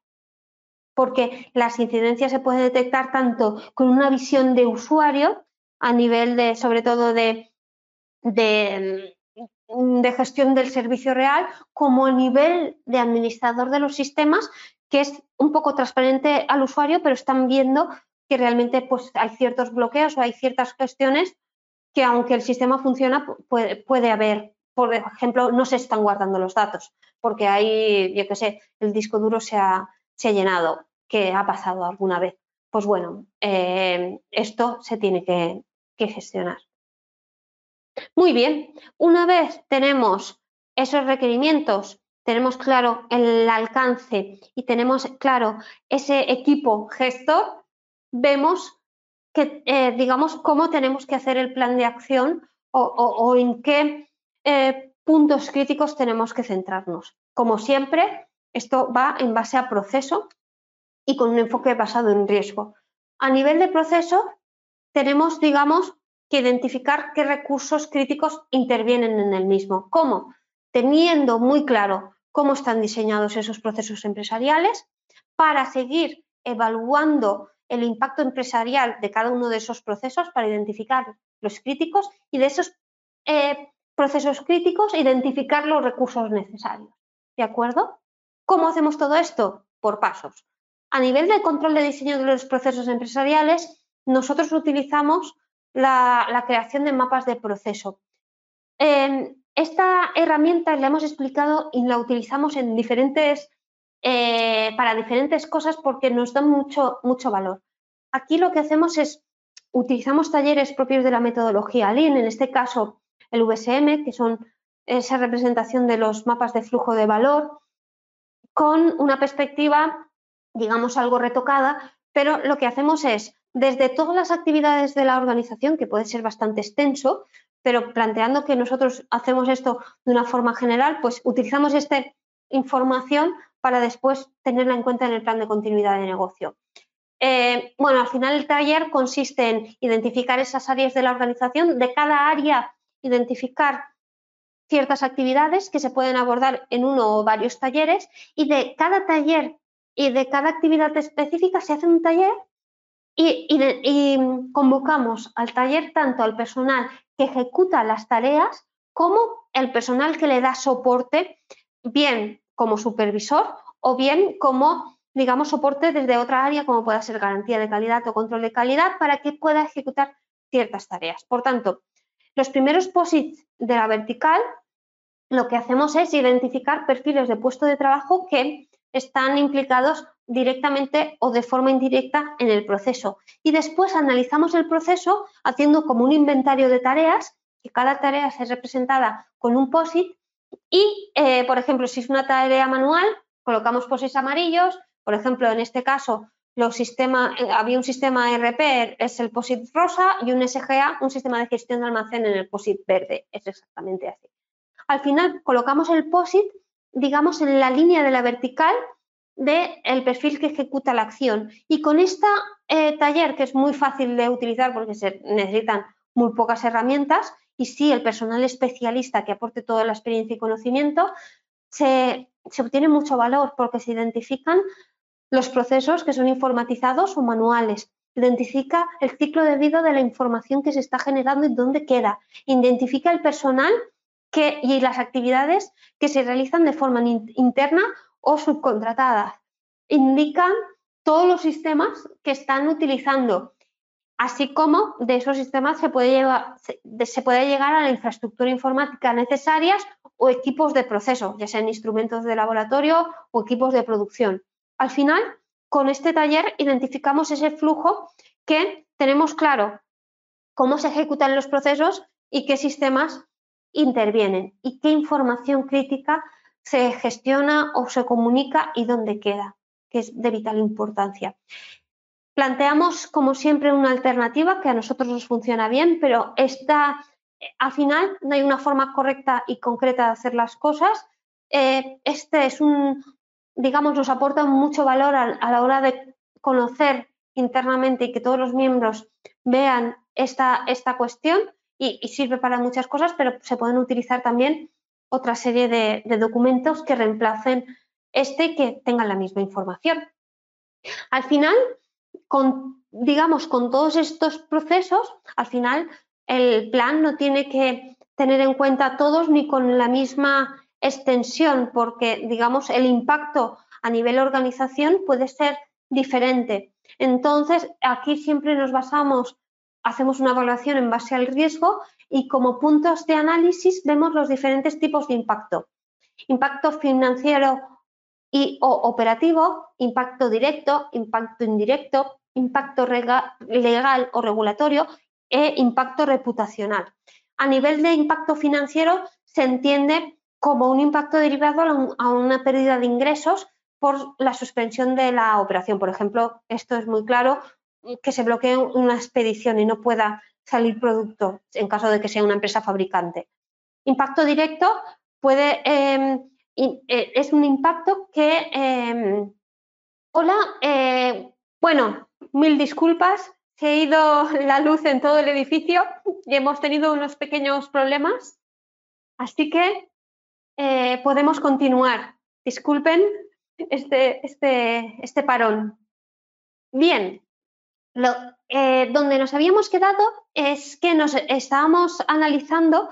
Speaker 2: Porque las incidencias se pueden detectar tanto con una visión de usuario a nivel de, sobre todo de, de de gestión del servicio real como nivel de administrador de los sistemas, que es un poco transparente al usuario, pero están viendo que realmente pues, hay ciertos bloqueos o hay ciertas gestiones que aunque el sistema funciona, puede, puede haber, por ejemplo, no se están guardando los datos, porque hay, yo qué sé, el disco duro se ha, se ha llenado, que ha pasado alguna vez. Pues bueno, eh, esto se tiene que gestionar. Muy bien, una vez tenemos esos requerimientos, tenemos claro el alcance y tenemos claro ese equipo gestor, vemos que, eh, digamos, cómo tenemos que hacer el plan de acción o, en qué eh, puntos críticos tenemos que centrarnos. Como siempre, esto va en base a proceso y con un enfoque basado en riesgo. A nivel de proceso, tenemos, digamos, identificar qué recursos críticos intervienen en el mismo. ¿Cómo? Teniendo muy claro cómo están diseñados esos procesos empresariales para seguir evaluando el impacto empresarial de cada uno de esos procesos para identificar los críticos y de esos eh, procesos críticos identificar los recursos necesarios. ¿De acuerdo? ¿Cómo hacemos todo esto? Por pasos. A nivel de control de diseño de los procesos empresariales, nosotros utilizamos la, creación de mapas de proceso. esta herramienta la hemos explicado y la utilizamos en diferentes, eh, para diferentes cosas porque nos da mucho, mucho valor. Aquí lo que hacemos es utilizamos talleres propios de la metodología Lean, en este caso el VSM, que son esa representación de los mapas de flujo de valor, con una perspectiva, digamos, algo retocada, pero lo que hacemos es, desde todas las actividades de la organización, que puede ser bastante extenso, pero planteando que nosotros hacemos esto de una forma general, pues utilizamos esta información para después tenerla en cuenta en el plan de continuidad de negocio. Eh, bueno, al final el taller consiste en identificar esas áreas de la organización, de cada área identificar ciertas actividades que se pueden abordar en uno o varios talleres y de cada taller y de cada actividad específica se hace un taller y, convocamos al taller tanto al personal que ejecuta las tareas como el personal que le da soporte, bien como supervisor o bien como, digamos, soporte desde otra área, como pueda ser garantía de calidad o control de calidad, para que pueda ejecutar ciertas tareas. Por tanto, los primeros posits de la vertical, lo que hacemos es identificar perfiles de puesto de trabajo que están implicados directamente o de forma indirecta en el proceso. Y después analizamos el proceso haciendo como un inventario de tareas, que cada tarea es representada con un POSIT y, eh, por ejemplo, si es una tarea manual, colocamos POSITs amarillos, por ejemplo, en este caso los eh, había un sistema RP, es el POSIT rosa, y un SGA, un sistema de gestión de almacén en el POSIT verde. Es exactamente así. Al final colocamos el POSIT, digamos, en la línea de la vertical del perfil que ejecuta la acción. Y con este taller, que es muy fácil de utilizar porque se necesitan muy pocas herramientas, y sí, el personal especialista que aporte toda la experiencia y conocimiento, se, se obtiene mucho valor porque se identifican los procesos que son informatizados o manuales. Identifica el ciclo de vida de la información que se está generando y dónde queda. Identifica el personal que, y las actividades que se realizan de forma interna o subcontratadas. Indican todos los sistemas que están utilizando, así como de esos sistemas se puede, llegar a la infraestructura informática necesarias o equipos de proceso, ya sean instrumentos de laboratorio o equipos de producción. Al final, con este taller identificamos ese flujo que tenemos claro cómo se ejecutan los procesos y qué sistemas intervienen y qué información crítica se gestiona o se comunica y dónde queda, que es de vital importancia. Planteamos, como siempre, una alternativa que a nosotros nos funciona bien, pero esta, al final no hay una forma correcta y concreta de hacer las cosas. Eh, este es un, digamos, nos aporta mucho valor a, la hora de conocer internamente y que todos los miembros vean esta, esta cuestión y, sirve para muchas cosas, pero se pueden utilizar también otra serie de, documentos que reemplacen este que tengan la misma información. Al final, con, digamos, con todos estos procesos, al final el plan no tiene que tener en cuenta todos ni con la misma extensión, porque, digamos, el impacto a nivel organización puede ser diferente. Entonces, aquí siempre nos basamos, hacemos una evaluación en base al riesgo y como puntos de análisis vemos los diferentes tipos de impacto. Impacto financiero y o operativo, impacto directo, impacto indirecto, impacto legal o regulatorio e impacto reputacional. A nivel de impacto financiero se entiende como un impacto derivado a una pérdida de ingresos por la suspensión de la operación. Por ejemplo, esto es muy claro, que se bloquee una expedición y no pueda salir producto en caso de que sea una empresa fabricante. Impacto directo puede, em, eh, es un impacto que, em, hola, eh, bueno, mil disculpas, se ha ido la luz en todo el edificio y hemos tenido unos pequeños problemas, así que eh, podemos continuar. Disculpen este, este, este parón. Bien, eh, donde nos habíamos quedado es que nos estábamos analizando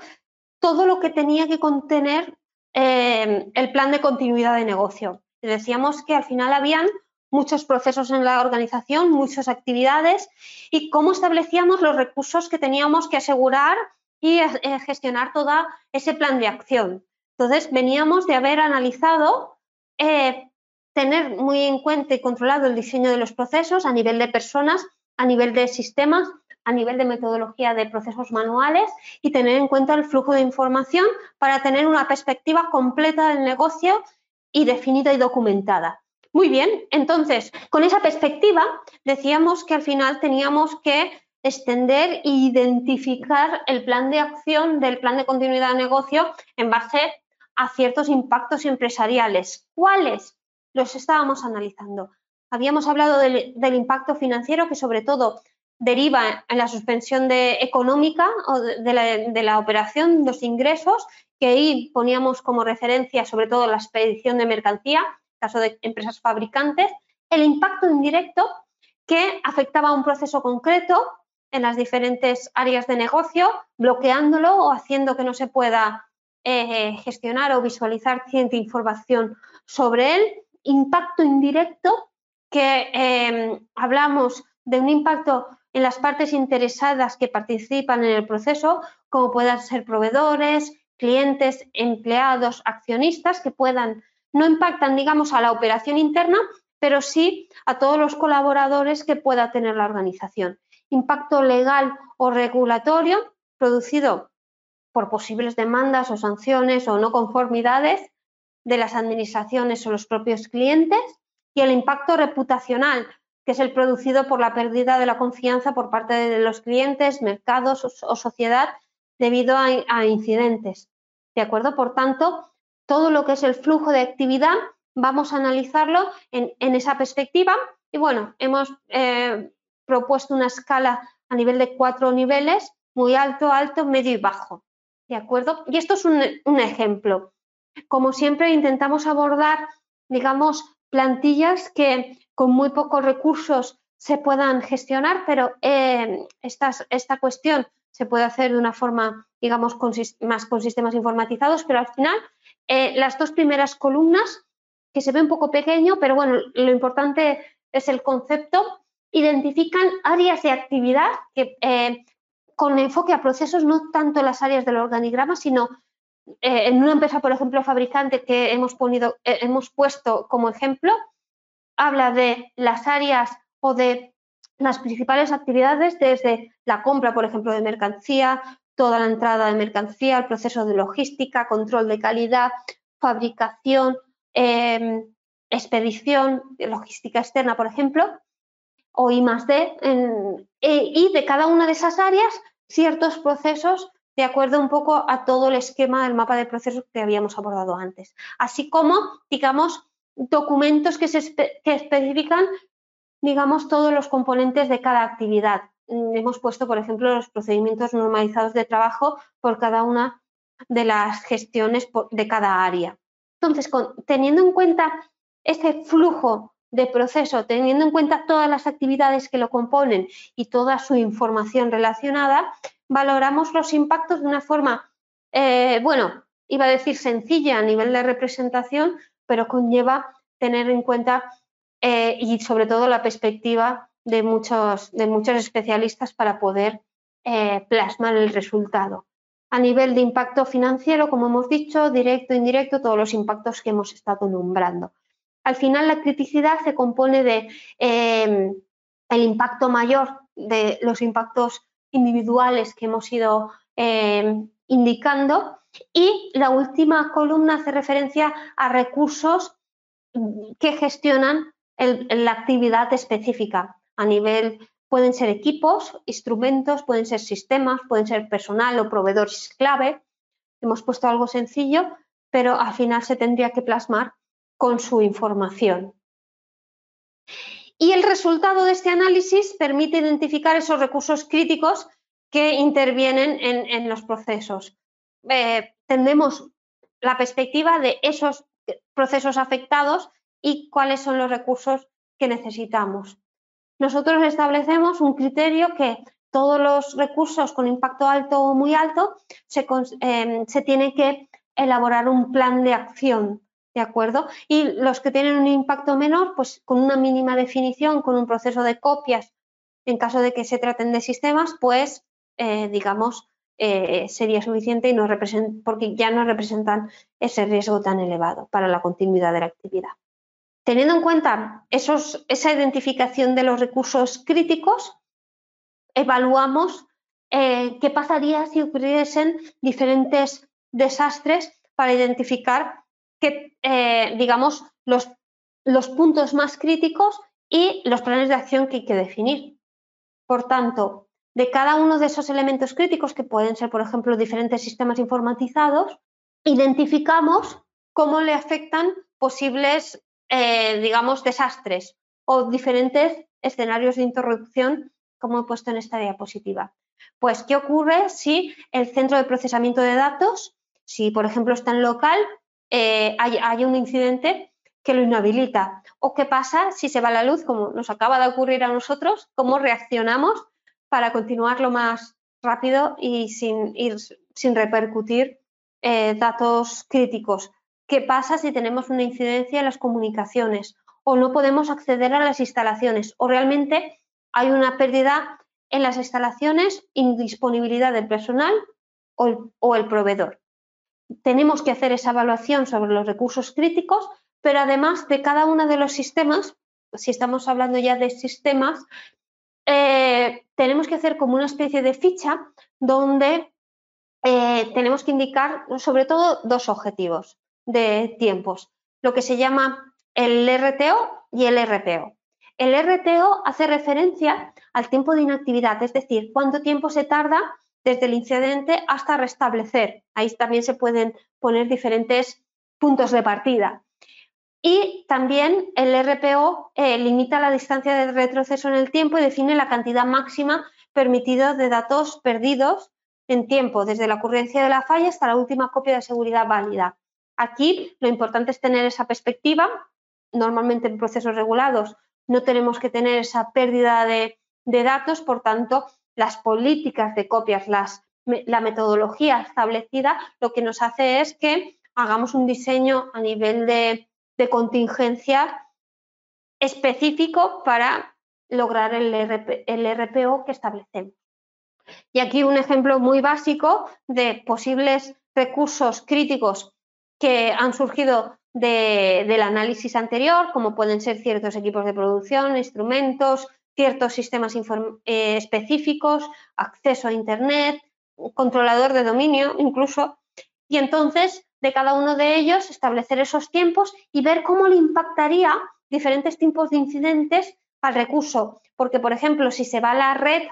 Speaker 2: todo lo que tenía que contener eh, el plan de continuidad de negocio. Decíamos que al final habían muchos procesos en la organización, muchas actividades y cómo establecíamos los recursos que teníamos que asegurar y gestionar todo ese plan de acción. Entonces, veníamos de haber analizado, eh, tener muy en cuenta y controlado el diseño de los procesos a nivel de personas, a nivel de sistemas, a nivel de metodología de procesos manuales y tener en cuenta el flujo de información para tener una perspectiva completa del negocio y definida y documentada. Muy bien, entonces, con esa perspectiva decíamos que al final teníamos que extender e identificar el plan de acción del plan de continuidad de negocio en base a ciertos impactos empresariales. ¿Cuáles? Los estábamos analizando. Habíamos hablado del, impacto financiero que sobre todo deriva en la suspensión económica o de, la, de la operación, los ingresos, que ahí poníamos como referencia sobre todo la expedición de mercancía, caso de empresas fabricantes, el impacto indirecto que afectaba a un proceso concreto en las diferentes áreas de negocio, bloqueándolo o haciendo que no se pueda eh, gestionar o visualizar cierta información sobre él. Impacto indirecto, que em, hablamos de un impacto en las partes interesadas que participan en el proceso, como puedan ser proveedores, clientes, empleados, accionistas, que puedan no impactan, digamos, a la operación interna, pero sí a todos los colaboradores que pueda tener la organización. Impacto legal o regulatorio producido por posibles demandas o sanciones o no conformidades de las administraciones o los propios clientes y el impacto reputacional, que es el producido por la pérdida de la confianza por parte de los clientes, mercados o sociedad debido a, incidentes. ¿De acuerdo? Por tanto, todo lo que es el flujo de actividad, vamos a analizarlo en, esa perspectiva. Y bueno, hemos eh, propuesto una escala a nivel de cuatro niveles, muy alto, alto, medio y bajo. ¿De acuerdo? Y esto es un, ejemplo. Como siempre, intentamos abordar, digamos, plantillas que con muy pocos recursos se puedan gestionar, pero eh, esta cuestión se puede hacer de una forma, digamos, más con sistemas informatizados, pero al final eh, las dos primeras columnas, que se ve un poco pequeño, pero bueno, lo importante es el concepto, identifican áreas de actividad que, eh, con enfoque a procesos, no tanto las áreas del organigrama, sino eh, en una empresa, por ejemplo, fabricante que hemos, hemos puesto como ejemplo, habla de las áreas o de las principales actividades desde la compra, por ejemplo, de mercancía, toda la entrada de mercancía, el proceso de logística, control de calidad, fabricación, em, expedición, logística externa, por ejemplo, o I más D, e, y de cada una de esas áreas ciertos procesos de acuerdo un poco a todo el esquema del mapa de procesos que habíamos abordado antes, así como, digamos, documentos que, se que especifican, digamos, todos los componentes de cada actividad, Mm, hemos puesto, por ejemplo, los procedimientos normalizados de trabajo por cada una de las gestiones de cada área. Entonces, teniendo en cuenta ese flujo de proceso, teniendo en cuenta todas las actividades que lo componen y toda su información relacionada, valoramos los impactos de una forma, eh, bueno, iba a decir sencilla a nivel de representación, pero conlleva tener en cuenta eh, y sobre todo la perspectiva de muchos, de muchos especialistas para poder eh, plasmar el resultado. A nivel de impacto financiero, como hemos dicho, directo, indirecto, todos los impactos que hemos estado nombrando. Al final, la criticidad se compone de el impacto mayor de los impactos individuales que hemos ido em, indicando y la última columna hace referencia a recursos que gestionan la actividad específica a nivel, pueden ser equipos, instrumentos, pueden ser sistemas, pueden ser personal o proveedores clave. Hemos puesto algo sencillo, pero al final se tendría que plasmar con su información. Y el resultado de este análisis permite identificar esos recursos críticos que intervienen en, los procesos. Eh, tendremos la perspectiva de esos procesos afectados y cuáles son los recursos que necesitamos nosotros establecemos un criterio que todos los recursos con impacto alto o muy alto se, eh, tiene que elaborar un plan de acción, ¿de acuerdo? Y los que tienen un impacto menor, pues con una mínima definición, con un proceso de copias, en caso de que se traten de sistemas, pues, eh, digamos, eh, sería suficiente y no porque ya no representan ese riesgo tan elevado para la continuidad de la actividad. Teniendo en cuenta esa identificación de los recursos críticos, evaluamos eh, qué pasaría si ocurriesen diferentes desastres para identificar que, eh, digamos, los, los puntos más críticos y los planes de acción que hay que definir. Por tanto, de cada uno de esos elementos críticos, que pueden ser, por ejemplo, diferentes sistemas informatizados, identificamos cómo le afectan posibles, eh, digamos, desastres o diferentes escenarios de interrupción, como he puesto en esta diapositiva. Pues, ¿qué ocurre si el centro de procesamiento de datos, si por ejemplo está en local, eh, hay, un incidente que lo inhabilita? ¿O qué pasa si se va la luz, como nos acaba de ocurrir a nosotros? ¿Cómo reaccionamos para continuar lo más rápido y sin, ir, sin repercutir eh, datos críticos? ¿Qué pasa si tenemos una incidencia en las comunicaciones o no podemos acceder a las instalaciones o realmente hay una pérdida en las instalaciones, indisponibilidad del personal o el, proveedor. Tenemos que hacer esa evaluación sobre los recursos críticos, pero además de cada uno de los sistemas, si estamos hablando ya de sistemas, eh, tenemos que hacer como una especie de ficha donde eh, tenemos que indicar sobre todo dos objetivos de tiempos, lo que se llama el RTO y el RPO. El RTO hace referencia al tiempo de inactividad, es decir, cuánto tiempo se tarda desde el incidente hasta restablecer. Ahí también se pueden poner diferentes puntos de partida. Y también el RPO eh, limita la distancia de retroceso en el tiempo y define la cantidad máxima permitida de datos perdidos en tiempo, desde la ocurrencia de la falla hasta la última copia de seguridad válida. Aquí lo importante es tener esa perspectiva. Normalmente en procesos regulados no tenemos que tener esa pérdida de, datos, por tanto, las políticas de copias, la metodología establecida, lo que nos hace es que hagamos un diseño a nivel de, contingencia específico para lograr el, el RPO que establecemos. Y aquí un ejemplo muy básico de posibles recursos críticos que han surgido del análisis anterior, como pueden ser ciertos equipos de producción, instrumentos, ciertos sistemas eh, específicos, acceso a Internet, controlador de dominio incluso. Y entonces, de cada uno de ellos, establecer esos tiempos y ver cómo le impactaría diferentes tipos de incidentes al recurso. Porque, por ejemplo, si se va a la red,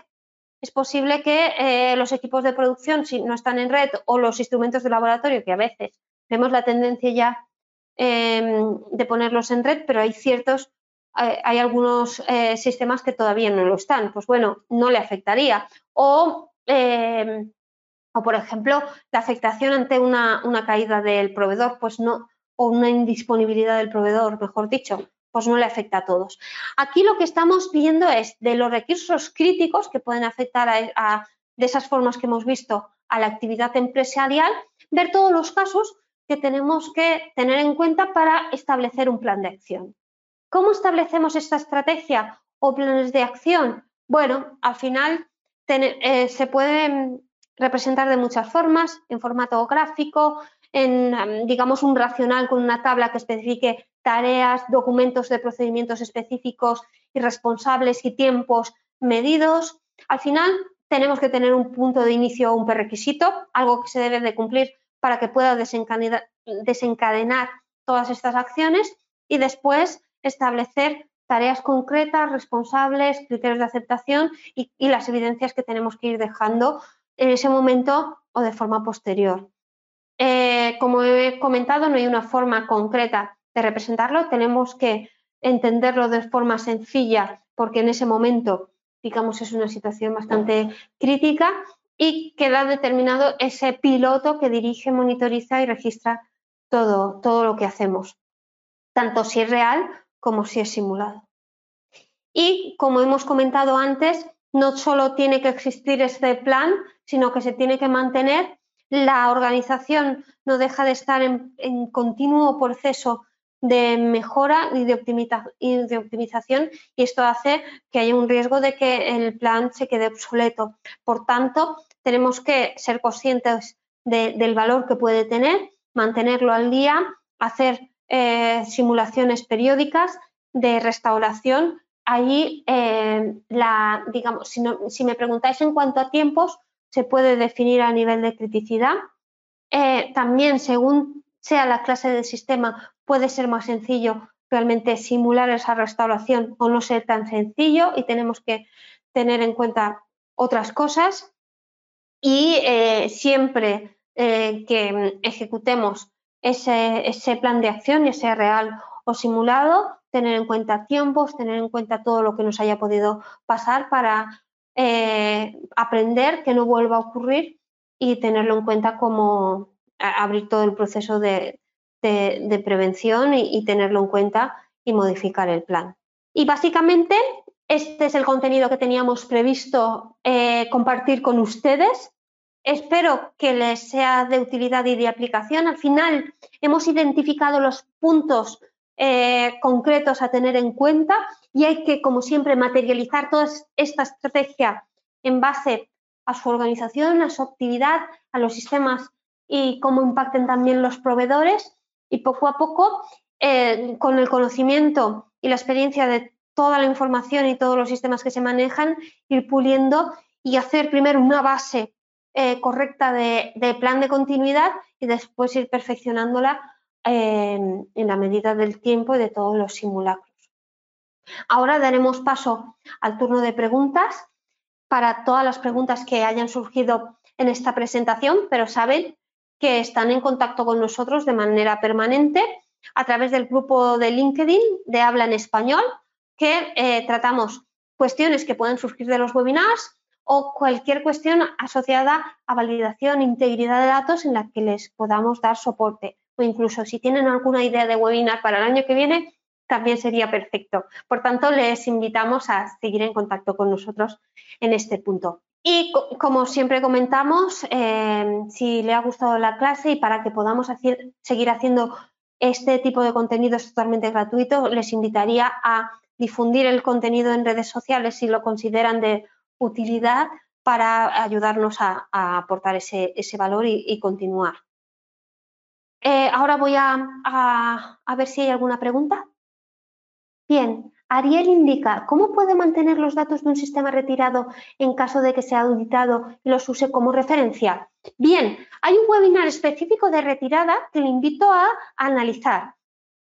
Speaker 2: es posible que eh, los equipos de producción, si no están en red, o los instrumentos de laboratorio, que a veces vemos la tendencia ya Em, de ponerlos en red, pero hay ciertos, hay, algunos eh, sistemas que todavía no lo están. Pues bueno, no le afectaría. O, em, o por ejemplo, la afectación ante una, una, caída del proveedor, pues no, o una indisponibilidad del proveedor, mejor dicho, pues no le afecta a todos. Aquí lo que estamos viendo es de los recursos críticos que pueden afectar a, de esas formas que hemos visto a la actividad empresarial, ver todos los casos que tenemos que tener en cuenta para establecer un plan de acción. ¿Cómo establecemos esta estrategia o planes de acción? Bueno, al final eh, se pueden representar de muchas formas, en formato gráfico, en, digamos, un racional con una tabla que especifique tareas, documentos de procedimientos específicos y responsables y tiempos medidos. Al final, tenemos que tener un punto de inicio o un prerequisito, algo que se debe de cumplir para que pueda desencadenar, todas estas acciones y después establecer tareas concretas, responsables, criterios de aceptación y, las evidencias que tenemos que ir dejando en ese momento o de forma posterior. Eh, como he comentado, no hay una forma concreta de representarlo, tenemos que entenderlo de forma sencilla porque en ese momento, digamos, es una situación bastante crítica y queda determinado ese piloto que dirige, monitoriza y registra todo, todo lo que hacemos, tanto si es real como si es simulado. Y como hemos comentado antes, no solo tiene que existir este plan, sino que se tiene que mantener. La organización no deja de estar en, continuo proceso de mejora y de, y de, optimización y esto hace que haya un riesgo de que el plan se quede obsoleto. Por tanto, tenemos que ser conscientes del valor que puede tener, mantenerlo al día, hacer eh, simulaciones periódicas de restauración ahí, eh, la, digamos, si, me preguntáis en cuanto a tiempos, se puede definir a nivel de criticidad. Eh, también, según sea la clase del sistema, puede ser más sencillo realmente simular esa restauración o no ser tan sencillo y tenemos que tener en cuenta otras cosas. Y siempre que ejecutemos ese, plan de acción, ese real o simulado, tener en cuenta tiempos, tener en cuenta todo lo que nos haya podido pasar para eh, aprender que no vuelva a ocurrir y tenerlo en cuenta como abrir todo el proceso de, prevención y, tenerlo en cuenta y modificar el plan. Y básicamente este es el contenido que teníamos previsto eh, compartir con ustedes. Espero que les sea de utilidad y de aplicación. Al final hemos identificado los puntos eh, concretos a tener en cuenta y hay que, como siempre, materializar toda esta estrategia en base a su organización, a su actividad, a los sistemas y cómo impacten también los proveedores y poco a poco, eh, con el conocimiento y la experiencia de toda la información y todos los sistemas que se manejan, ir puliendo y hacer primero una base eh, correcta de, plan de continuidad y después ir perfeccionándola en, la medida del tiempo y de todos los simulacros. Ahora daremos paso al turno de preguntas para todas las preguntas que hayan surgido en esta presentación, pero saben que están en contacto con nosotros de manera permanente a través del grupo de LinkedIn de Habla en Español, que eh, tratamos cuestiones que pueden surgir de los webinars o cualquier cuestión asociada a validación integridad de datos en la que les podamos dar soporte o incluso si tienen alguna idea de webinar para el año que viene, también sería perfecto. Por tanto, les invitamos a seguir en contacto con nosotros en este punto. Y como siempre comentamos, eh, si le ha gustado la clase y para que podamos seguir haciendo este tipo de contenidos totalmente gratuito, les invitaría a difundir el contenido en redes sociales si lo consideran de utilidad para ayudarnos a, aportar ese, valor y continuar. Eh, ahora voy a, ver si hay alguna pregunta. Bien, Ariel indica, ¿cómo puede mantener los datos de un sistema retirado en caso de que sea auditado y los use como referencia? Bien, hay un webinar específico de retirada que le invito a analizar.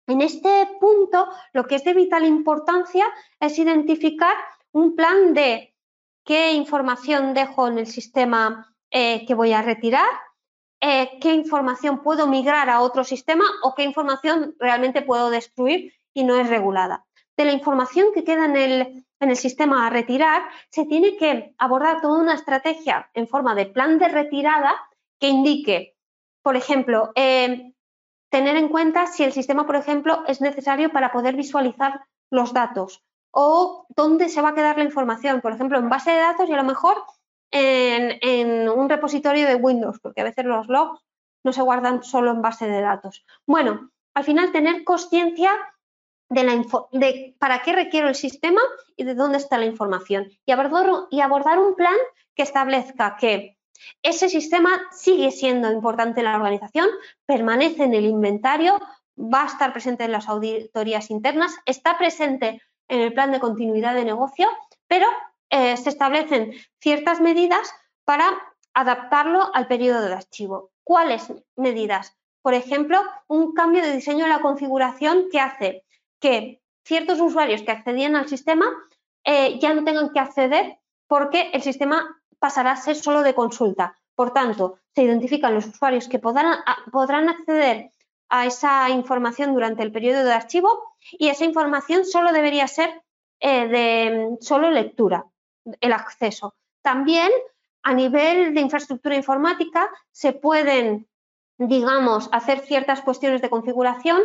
Speaker 2: En este punto, lo que es de vital importancia es identificar un plan de qué información dejo en el sistema eh, que voy a retirar, eh, qué información puedo migrar a otro sistema o qué información realmente puedo destruir y no es regulada. De la información que queda en el, en el sistema a retirar, se tiene que abordar toda una estrategia en forma de plan de retirada que indique, por ejemplo, eh, tener en cuenta si el sistema, por ejemplo, es necesario para poder visualizar los datos o dónde se va a quedar la información, por ejemplo, en base de datos y a lo mejor en, un repositorio de Windows, porque a veces los logs no se guardan solo en base de datos. Bueno, al final tener conciencia de, la de para qué requiero el sistema y de dónde está la información y abordar, y abordar un plan que establezca que ese sistema sigue siendo importante en la organización, permanece en el inventario, va a estar presente en las auditorías internas, está presente en el plan de continuidad de negocio, pero eh, se establecen ciertas medidas para adaptarlo al periodo de archivo. ¿Cuáles medidas? Por ejemplo, un cambio de diseño de la configuración que hace que ciertos usuarios que accedían al sistema eh, ya no tengan que acceder porque el sistema pasará a ser solo de consulta. Por tanto, se identifican los usuarios que podrán, podrán acceder a esa información durante el periodo de archivo y esa información solo debería ser eh, de solo lectura el acceso. También a nivel de infraestructura informática se pueden, digamos, hacer ciertas cuestiones de configuración.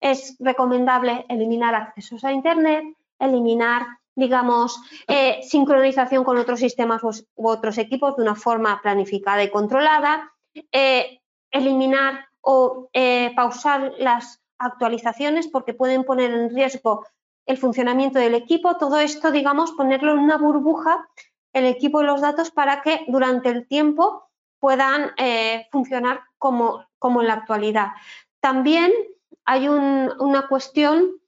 Speaker 2: Es recomendable eliminar accesos a Internet, eliminar, digamos, eh, sincronización con otros sistemas u, otros equipos de una forma planificada y controlada, eh, eliminar o pausar las actualizaciones porque pueden poner en riesgo el funcionamiento del equipo, todo esto, digamos, ponerlo en una burbuja, el equipo y los datos, para que durante el tiempo puedan eh, funcionar como, como, en la actualidad. También hay una cuestión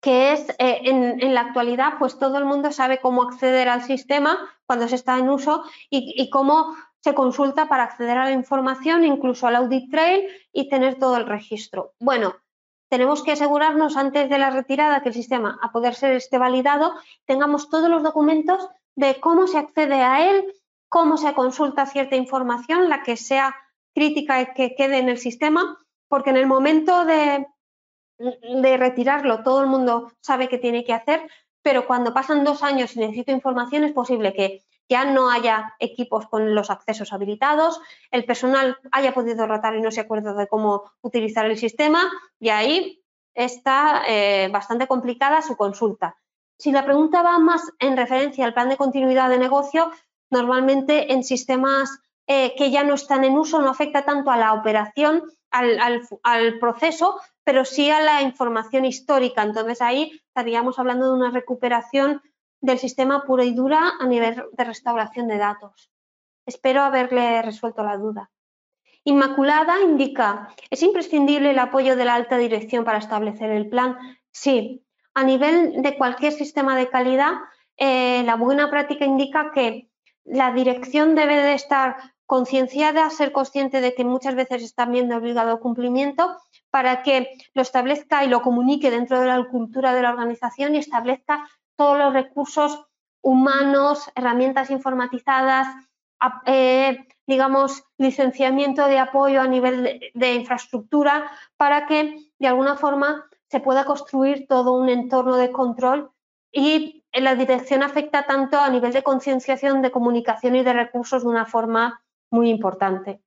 Speaker 2: que es eh, en, la actualidad, pues todo el mundo sabe cómo acceder al sistema cuando se está en uso y, cómo se consulta para acceder a la información, incluso al audit trail y tener todo el registro. Bueno, tenemos que asegurarnos antes de la retirada que el sistema, a poder ser este validado, tengamos todos los documentos de cómo se accede a él, cómo se consulta cierta información, la que sea crítica y que quede en el sistema, porque en el momento de, de retirarlo todo el mundo sabe qué tiene que hacer, pero cuando pasan dos años y necesito información es posible que ya no haya equipos con los accesos habilitados, el personal haya podido rotar y no se acuerda de cómo utilizar el sistema y ahí está eh, bastante complicada su consulta. Si la pregunta va más en referencia al plan de continuidad de negocio, normalmente en sistemas eh, que ya no están en uso no afecta tanto a la operación, al, proceso, pero sí a la información histórica. Entonces ahí estaríamos hablando de una recuperación del sistema pura y dura a nivel de restauración de datos. Espero haberle resuelto la duda. Inmaculada indica, ¿es imprescindible el apoyo de la alta dirección para establecer el plan? Sí. A nivel de cualquier sistema de calidad, eh, la buena práctica indica que la dirección debe de estar concienciada, ser consciente de que muchas veces están viendo obligado cumplimiento para que lo establezca y lo comunique dentro de la cultura de la organización y establezca todos los recursos humanos, herramientas informatizadas, eh, digamos, licenciamiento de apoyo a nivel de, infraestructura para que de alguna forma se pueda construir todo un entorno de control y la dirección afecta tanto a nivel de concienciación, de comunicación y de recursos de una forma muy importante.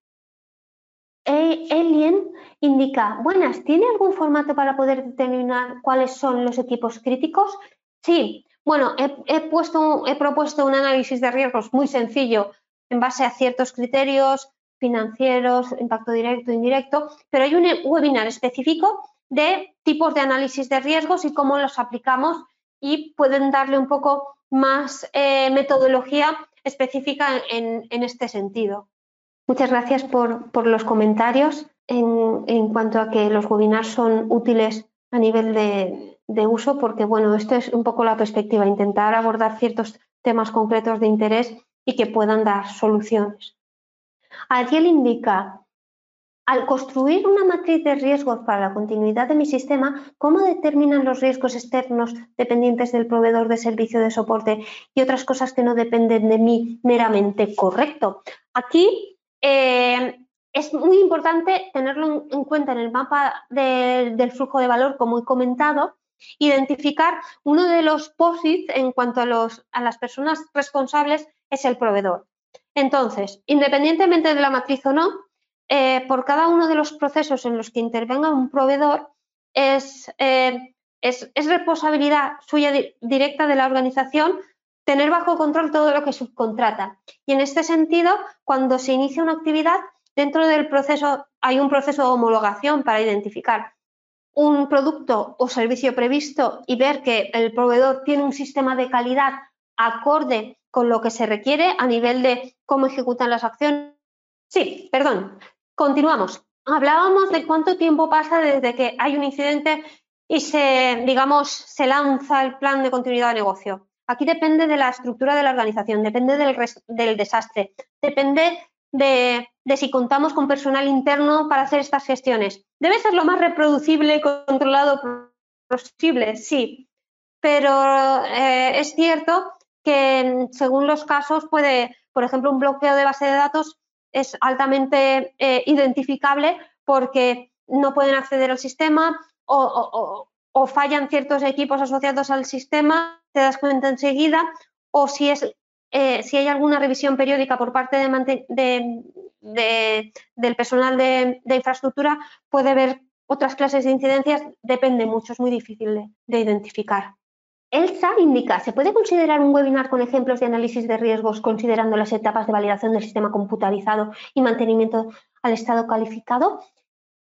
Speaker 2: Alien indica, buenas, ¿tiene algún formato para poder determinar cuáles son los equipos críticos? Sí, bueno, he, puesto, he propuesto un análisis de riesgos muy sencillo en base a ciertos criterios financieros, impacto directo e indirecto, pero hay un webinar específico de tipos de análisis de riesgos y cómo los aplicamos y pueden darle un poco más eh, metodología específica en este sentido. Muchas gracias por, los comentarios en, cuanto a que los webinars son útiles a nivel de, uso, porque bueno, esto es un poco la perspectiva, intentar abordar ciertos temas concretos de interés y que puedan dar soluciones. Ariel indica, al construir una matriz de riesgos para la continuidad de mi sistema, ¿cómo determinan los riesgos externos dependientes del proveedor de servicio de soporte y otras cosas que no dependen de mí meramente? Correcto. Aquí eh, es muy importante tenerlo en cuenta en el mapa del flujo de valor, como he comentado, identificar uno de los posits en cuanto a, las personas responsables es el proveedor. Entonces, independientemente de la matriz o no, eh, por cada uno de los procesos en los que intervenga un proveedor, es, eh, es responsabilidad suya directa de la organización tener bajo control todo lo que subcontrata. Y en este sentido, cuando se inicia una actividad, dentro del proceso hay un proceso de homologación para identificar un producto o servicio previsto y ver que el proveedor tiene un sistema de calidad acorde con lo que se requiere a nivel de cómo ejecutan las acciones. Sí, perdón, continuamos. Hablábamos de cuánto tiempo pasa desde que hay un incidente y se, digamos, se lanza el plan de continuidad de negocio. Aquí depende de la estructura de la organización, depende del, desastre, depende de, si contamos con personal interno para hacer estas gestiones. Debe ser lo más reproducible y controlado posible, sí, pero eh, es cierto que según los casos puede, por ejemplo, un bloqueo de base de datos es altamente eh, identificable porque no pueden acceder al sistema o, o fallan ciertos equipos asociados al sistema te das cuenta enseguida, o si, es, eh, si hay alguna revisión periódica por parte de, del personal de, infraestructura, puede haber otras clases de incidencias, depende mucho, es muy difícil de, identificar. Elsa indica, ¿se puede considerar un webinar con ejemplos de análisis de riesgos considerando las etapas de validación del sistema computarizado y mantenimiento al estado calificado?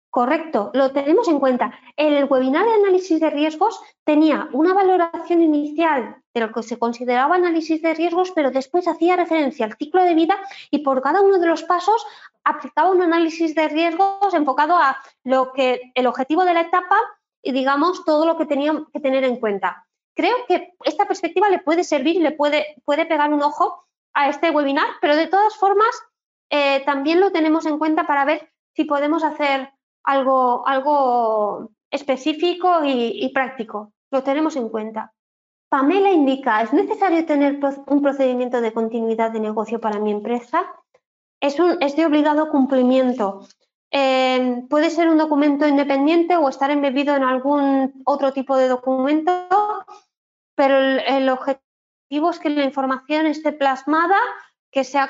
Speaker 2: Correcto, lo tenemos en cuenta. El webinar de análisis de riesgos tenía una valoración inicial de lo que se consideraba análisis de riesgos, pero después hacía referencia al ciclo de vida y por cada uno de los pasos aplicaba un análisis de riesgos enfocado a lo que el objetivo de la etapa digamos, todo lo que tenían que tener en cuenta. Creo que esta perspectiva le puede servir y le puede, puede pegar un ojo a este webinar, pero de todas formas eh, también lo tenemos en cuenta para ver si podemos hacer algo, algo específico y, práctico. Lo tenemos en cuenta. Pamela indica, ¿es necesario tener un procedimiento de continuidad de negocio para mi empresa? Es, un, es de obligado cumplimiento. Eh, puede ser un documento independiente o estar embebido en algún otro tipo de documento, pero el, objetivo es que la información esté plasmada, que sea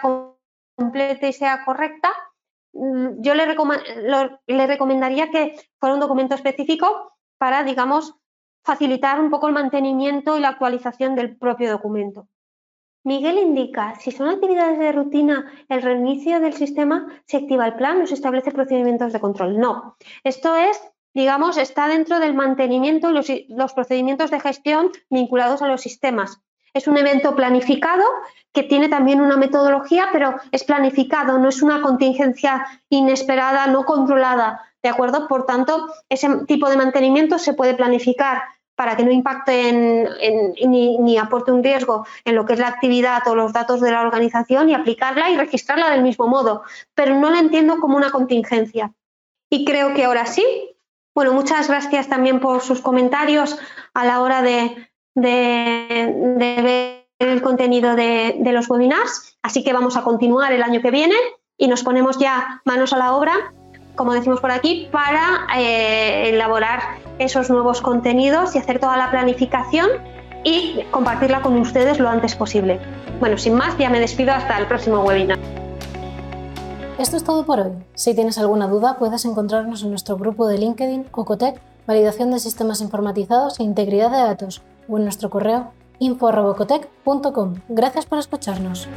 Speaker 2: completa y sea correcta Mm, yo le, le recomendaría que fuera un documento específico para, digamos, facilitar un poco el mantenimiento y la actualización del propio documento. Miguel indica, si son actividades de rutina, el reinicio del sistema se activa el plan o se establece procedimientos de control. No, esto es, digamos, está dentro del mantenimiento y los, los procedimientos de gestión vinculados a los sistemas. Es un evento planificado que tiene también una metodología, pero es planificado, no es una contingencia inesperada, no controlada, ¿de acuerdo? Por tanto, ese tipo de mantenimiento se puede planificar para que no impacte ni, aporte un riesgo en lo que es la actividad o los datos de la organización y aplicarla y registrarla del mismo modo, pero no la entiendo como una contingencia. Y creo que ahora sí. Bueno, muchas gracias también por sus comentarios a la hora de, de, ver el contenido de, los webinars. Así que vamos a continuar el año que viene y nos ponemos ya manos a la obra, como decimos por aquí, para eh, elaborar esos nuevos contenidos y hacer toda la planificación y compartirla con ustedes lo antes posible. Bueno, sin más, ya me despido hasta el próximo webinar.
Speaker 1: Esto es todo por hoy. Si tienes alguna duda, puedes encontrarnos en nuestro grupo de LinkedIn Ocotec, Validación de Sistemas Informatizados e Integridad de Datos o en nuestro correo info.robocotec.com. Gracias por escucharnos.